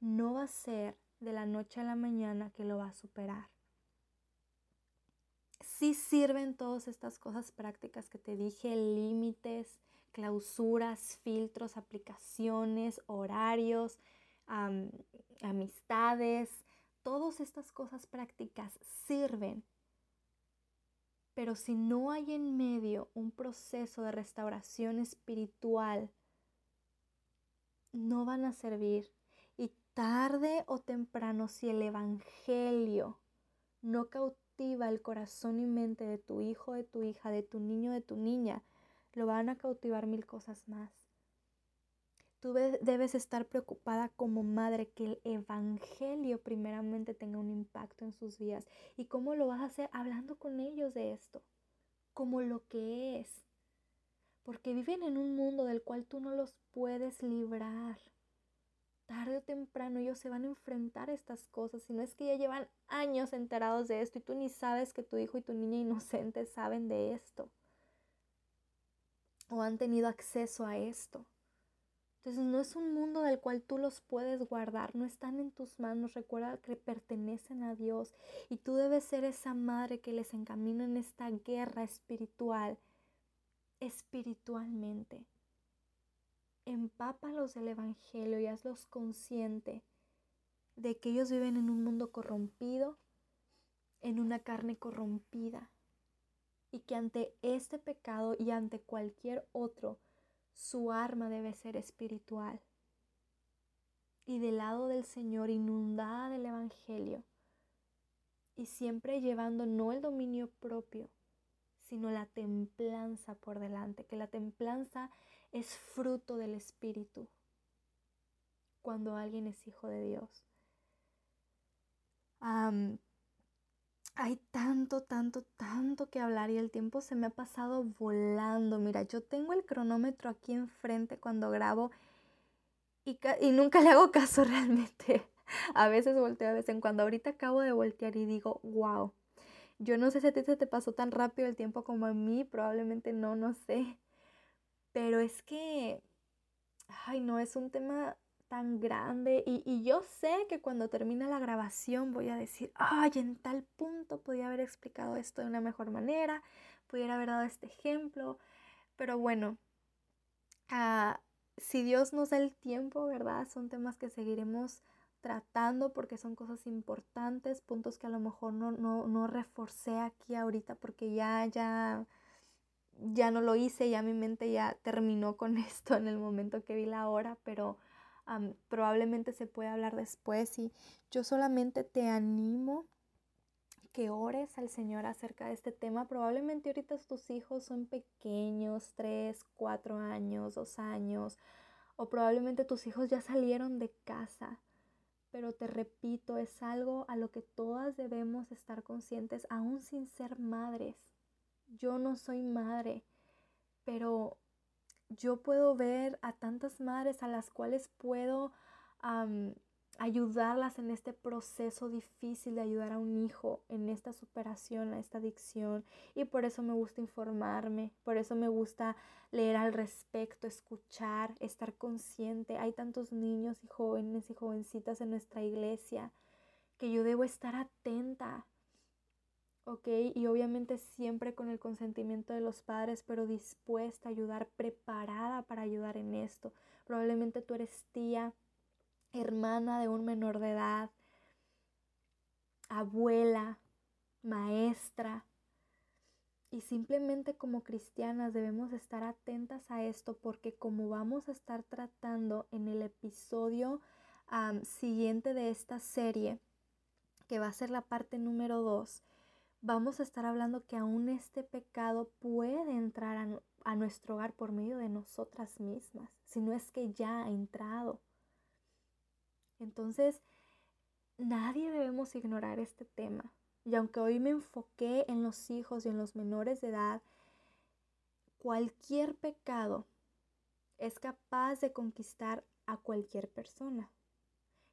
no va a ser de la noche a la mañana que lo va a superar. Sí sirven todas estas cosas prácticas que te dije, límites, clausuras, filtros, aplicaciones, horarios, amistades, todas estas cosas prácticas sirven. Pero si no hay en medio un proceso de restauración espiritual, no van a servir tarde o temprano, si el Evangelio no cautiva el corazón y mente de tu hijo, de tu hija, de tu niño, de tu niña, lo van a cautivar mil cosas más. Tú debes estar preocupada como madre que el Evangelio primeramente tenga un impacto en sus vidas. ¿Y cómo lo vas a hacer? Hablando con ellos de esto, como lo que es. Porque viven en un mundo del cual tú no los puedes librar tarde o temprano ellos se van a enfrentar a estas cosas, si no es que ya llevan años enterados de esto y tú ni sabes que tu hijo y tu niña inocente saben de esto o han tenido acceso a esto. Entonces no es un mundo del cual tú los puedes guardar, no están en tus manos, recuerda que pertenecen a Dios y tú debes ser esa madre que les encamina en esta guerra espiritual, espiritualmente empápalos del Evangelio y hazlos consciente de que ellos viven en un mundo corrompido, en una carne corrompida, y que ante este pecado y ante cualquier otro, su arma debe ser espiritual. Y del lado del Señor, inundada del Evangelio, y siempre llevando no el dominio propio, sino la templanza por delante, que la templanza es fruto del Espíritu cuando alguien es hijo de Dios. hay tanto, tanto, tanto que hablar y el tiempo se me ha pasado volando. Mira, yo tengo el cronómetro aquí enfrente cuando grabo y, y nunca le hago caso realmente. A veces volteo de vez en cuando. Ahorita acabo de voltear y digo, wow. Yo no sé si a ti se te pasó tan rápido el tiempo como a mí, probablemente no, no sé. Pero es que, ay, no, es un tema tan grande y, yo sé que cuando termine la grabación voy a decir, ay, en tal punto podía haber explicado esto de una mejor manera, pudiera haber dado este ejemplo, pero bueno, ah, si Dios nos da el tiempo, ¿verdad? Son temas que seguiremos tratando porque son cosas importantes, puntos que a lo mejor no, no, no reforcé aquí ahorita porque ya, ya ya no lo hice, ya mi mente ya terminó con esto en el momento que vi la hora, pero probablemente se puede hablar después y yo solamente te animo que ores al Señor acerca de este tema. Probablemente ahorita tus hijos son pequeños, 3, 4 años, 2 años, o probablemente tus hijos ya salieron de casa. Pero te repito, es algo a lo que todas debemos estar conscientes, aún sin ser madres. Yo no soy madre, pero yo puedo ver a tantas madres a las cuales puedo ayudarlas en este proceso difícil de ayudar a un hijo en esta superación, a esta adicción. Y por eso me gusta informarme, por eso me gusta leer al respecto, escuchar, estar consciente. Hay tantos niños y jóvenes y jovencitas en nuestra iglesia que yo debo estar atenta. ¿Ok? Y obviamente siempre con el consentimiento de los padres, pero dispuesta a ayudar, preparada para ayudar en esto. Probablemente tú eres tía, hermana de un menor de edad, abuela, maestra. Y simplemente como cristianas debemos estar atentas a esto porque como vamos a estar tratando en el episodio siguiente de esta serie, que va a ser la parte número 2, vamos a estar hablando que aún este pecado puede entrar a, a nuestro hogar por medio de nosotras mismas, si no es que ya ha entrado. Entonces, nadie debemos ignorar este tema. Y aunque hoy me enfoqué en los hijos y en los menores de edad, cualquier pecado es capaz de conquistar a cualquier persona.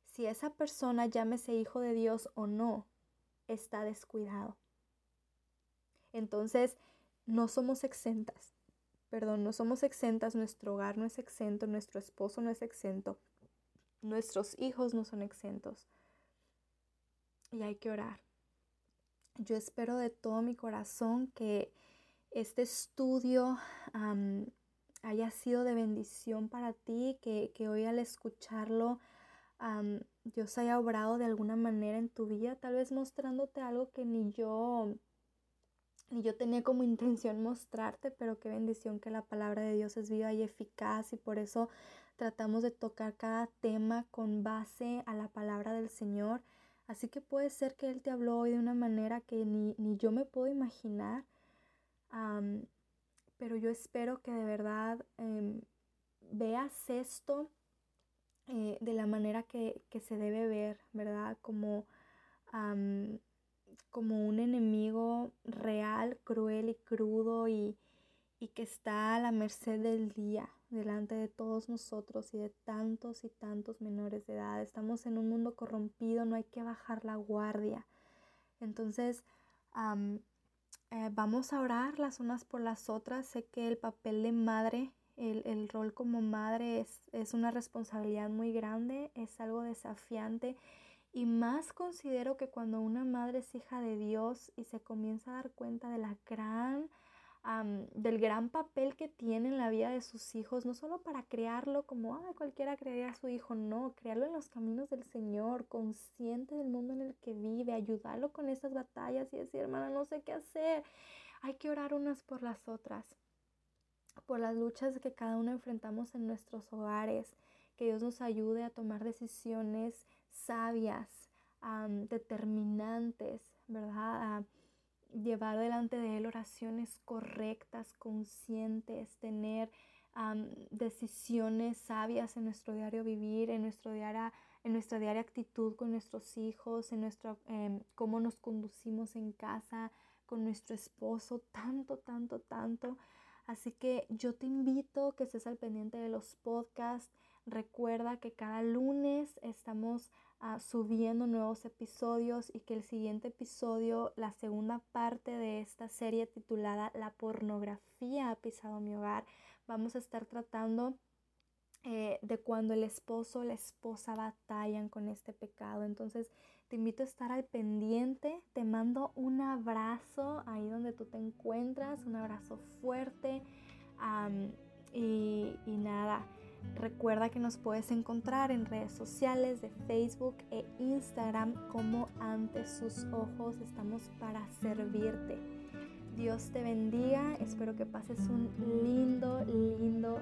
Si esa persona, llámese hijo de Dios o no, está descuidado. Entonces, no somos exentas. Perdón, no somos exentas, nuestro hogar no es exento, nuestro esposo no es exento, Nuestros hijos no son exentos. Y hay que orar. Yo espero de todo mi corazón que este estudio haya sido de bendición para ti, que, hoy al escucharlo Dios haya obrado de alguna manera en tu vida, tal vez mostrándote algo que ni yo ni yo tenía como intención mostrarte, pero qué bendición que la palabra de Dios es viva y eficaz y por eso tratamos de tocar cada tema con base a la palabra del Señor. Así que puede ser que Él te habló hoy de una manera que ni, yo me puedo imaginar. pero yo espero que de verdad em, veas esto eh, de la manera que, se debe ver, ¿verdad? Como, como un enemigo real, cruel y crudo y, y que está a la merced del día, delante de todos nosotros y de tantos y tantos menores de edad. Estamos en un mundo corrompido, no hay que bajar la guardia. Entonces, eh, vamos a orar las unas por las otras. Sé que el papel de madre, el, el rol como madre es, es una responsabilidad muy grande, es algo desafiante. Y más considero que cuando una madre es hija de Dios y se comienza a dar cuenta de la gran del gran papel que tiene en la vida de sus hijos, no solo para crearlo como Ay, cualquiera crearía a su hijo, no, crearlo en los caminos del Señor, consciente del mundo en el que vive, ayudarlo con estas batallas y decir, hermana, no sé qué hacer. Hay que orar unas por las otras, por las luchas que cada uno enfrentamos en nuestros hogares, que Dios nos ayude a tomar decisiones sabias, determinantes, ¿verdad? llevar delante de Él oraciones correctas, conscientes, tener decisiones sabias en nuestro diario vivir, en, nuestro diaria, en nuestra diaria actitud con nuestros hijos, en nuestro, em, cómo nos conducimos en casa, con nuestro esposo, tanto, tanto, tanto. Así que yo te invito que estés al pendiente de los podcasts. Recuerda que cada lunes estamos subiendo nuevos episodios y que el siguiente episodio, la segunda parte de esta serie titulada La pornografía ha pisado mi hogar, vamos a estar tratando eh, de cuando el esposo o la esposa batallan con este pecado. Entonces te invito a estar al pendiente, te mando un abrazo ahí donde tú te encuentras, un abrazo fuerte y nada. Recuerda que nos puedes encontrar en redes sociales de Facebook e Instagram como ante sus ojos. Estamos para servirte. Dios te bendiga. Espero que pases un lindo, lindo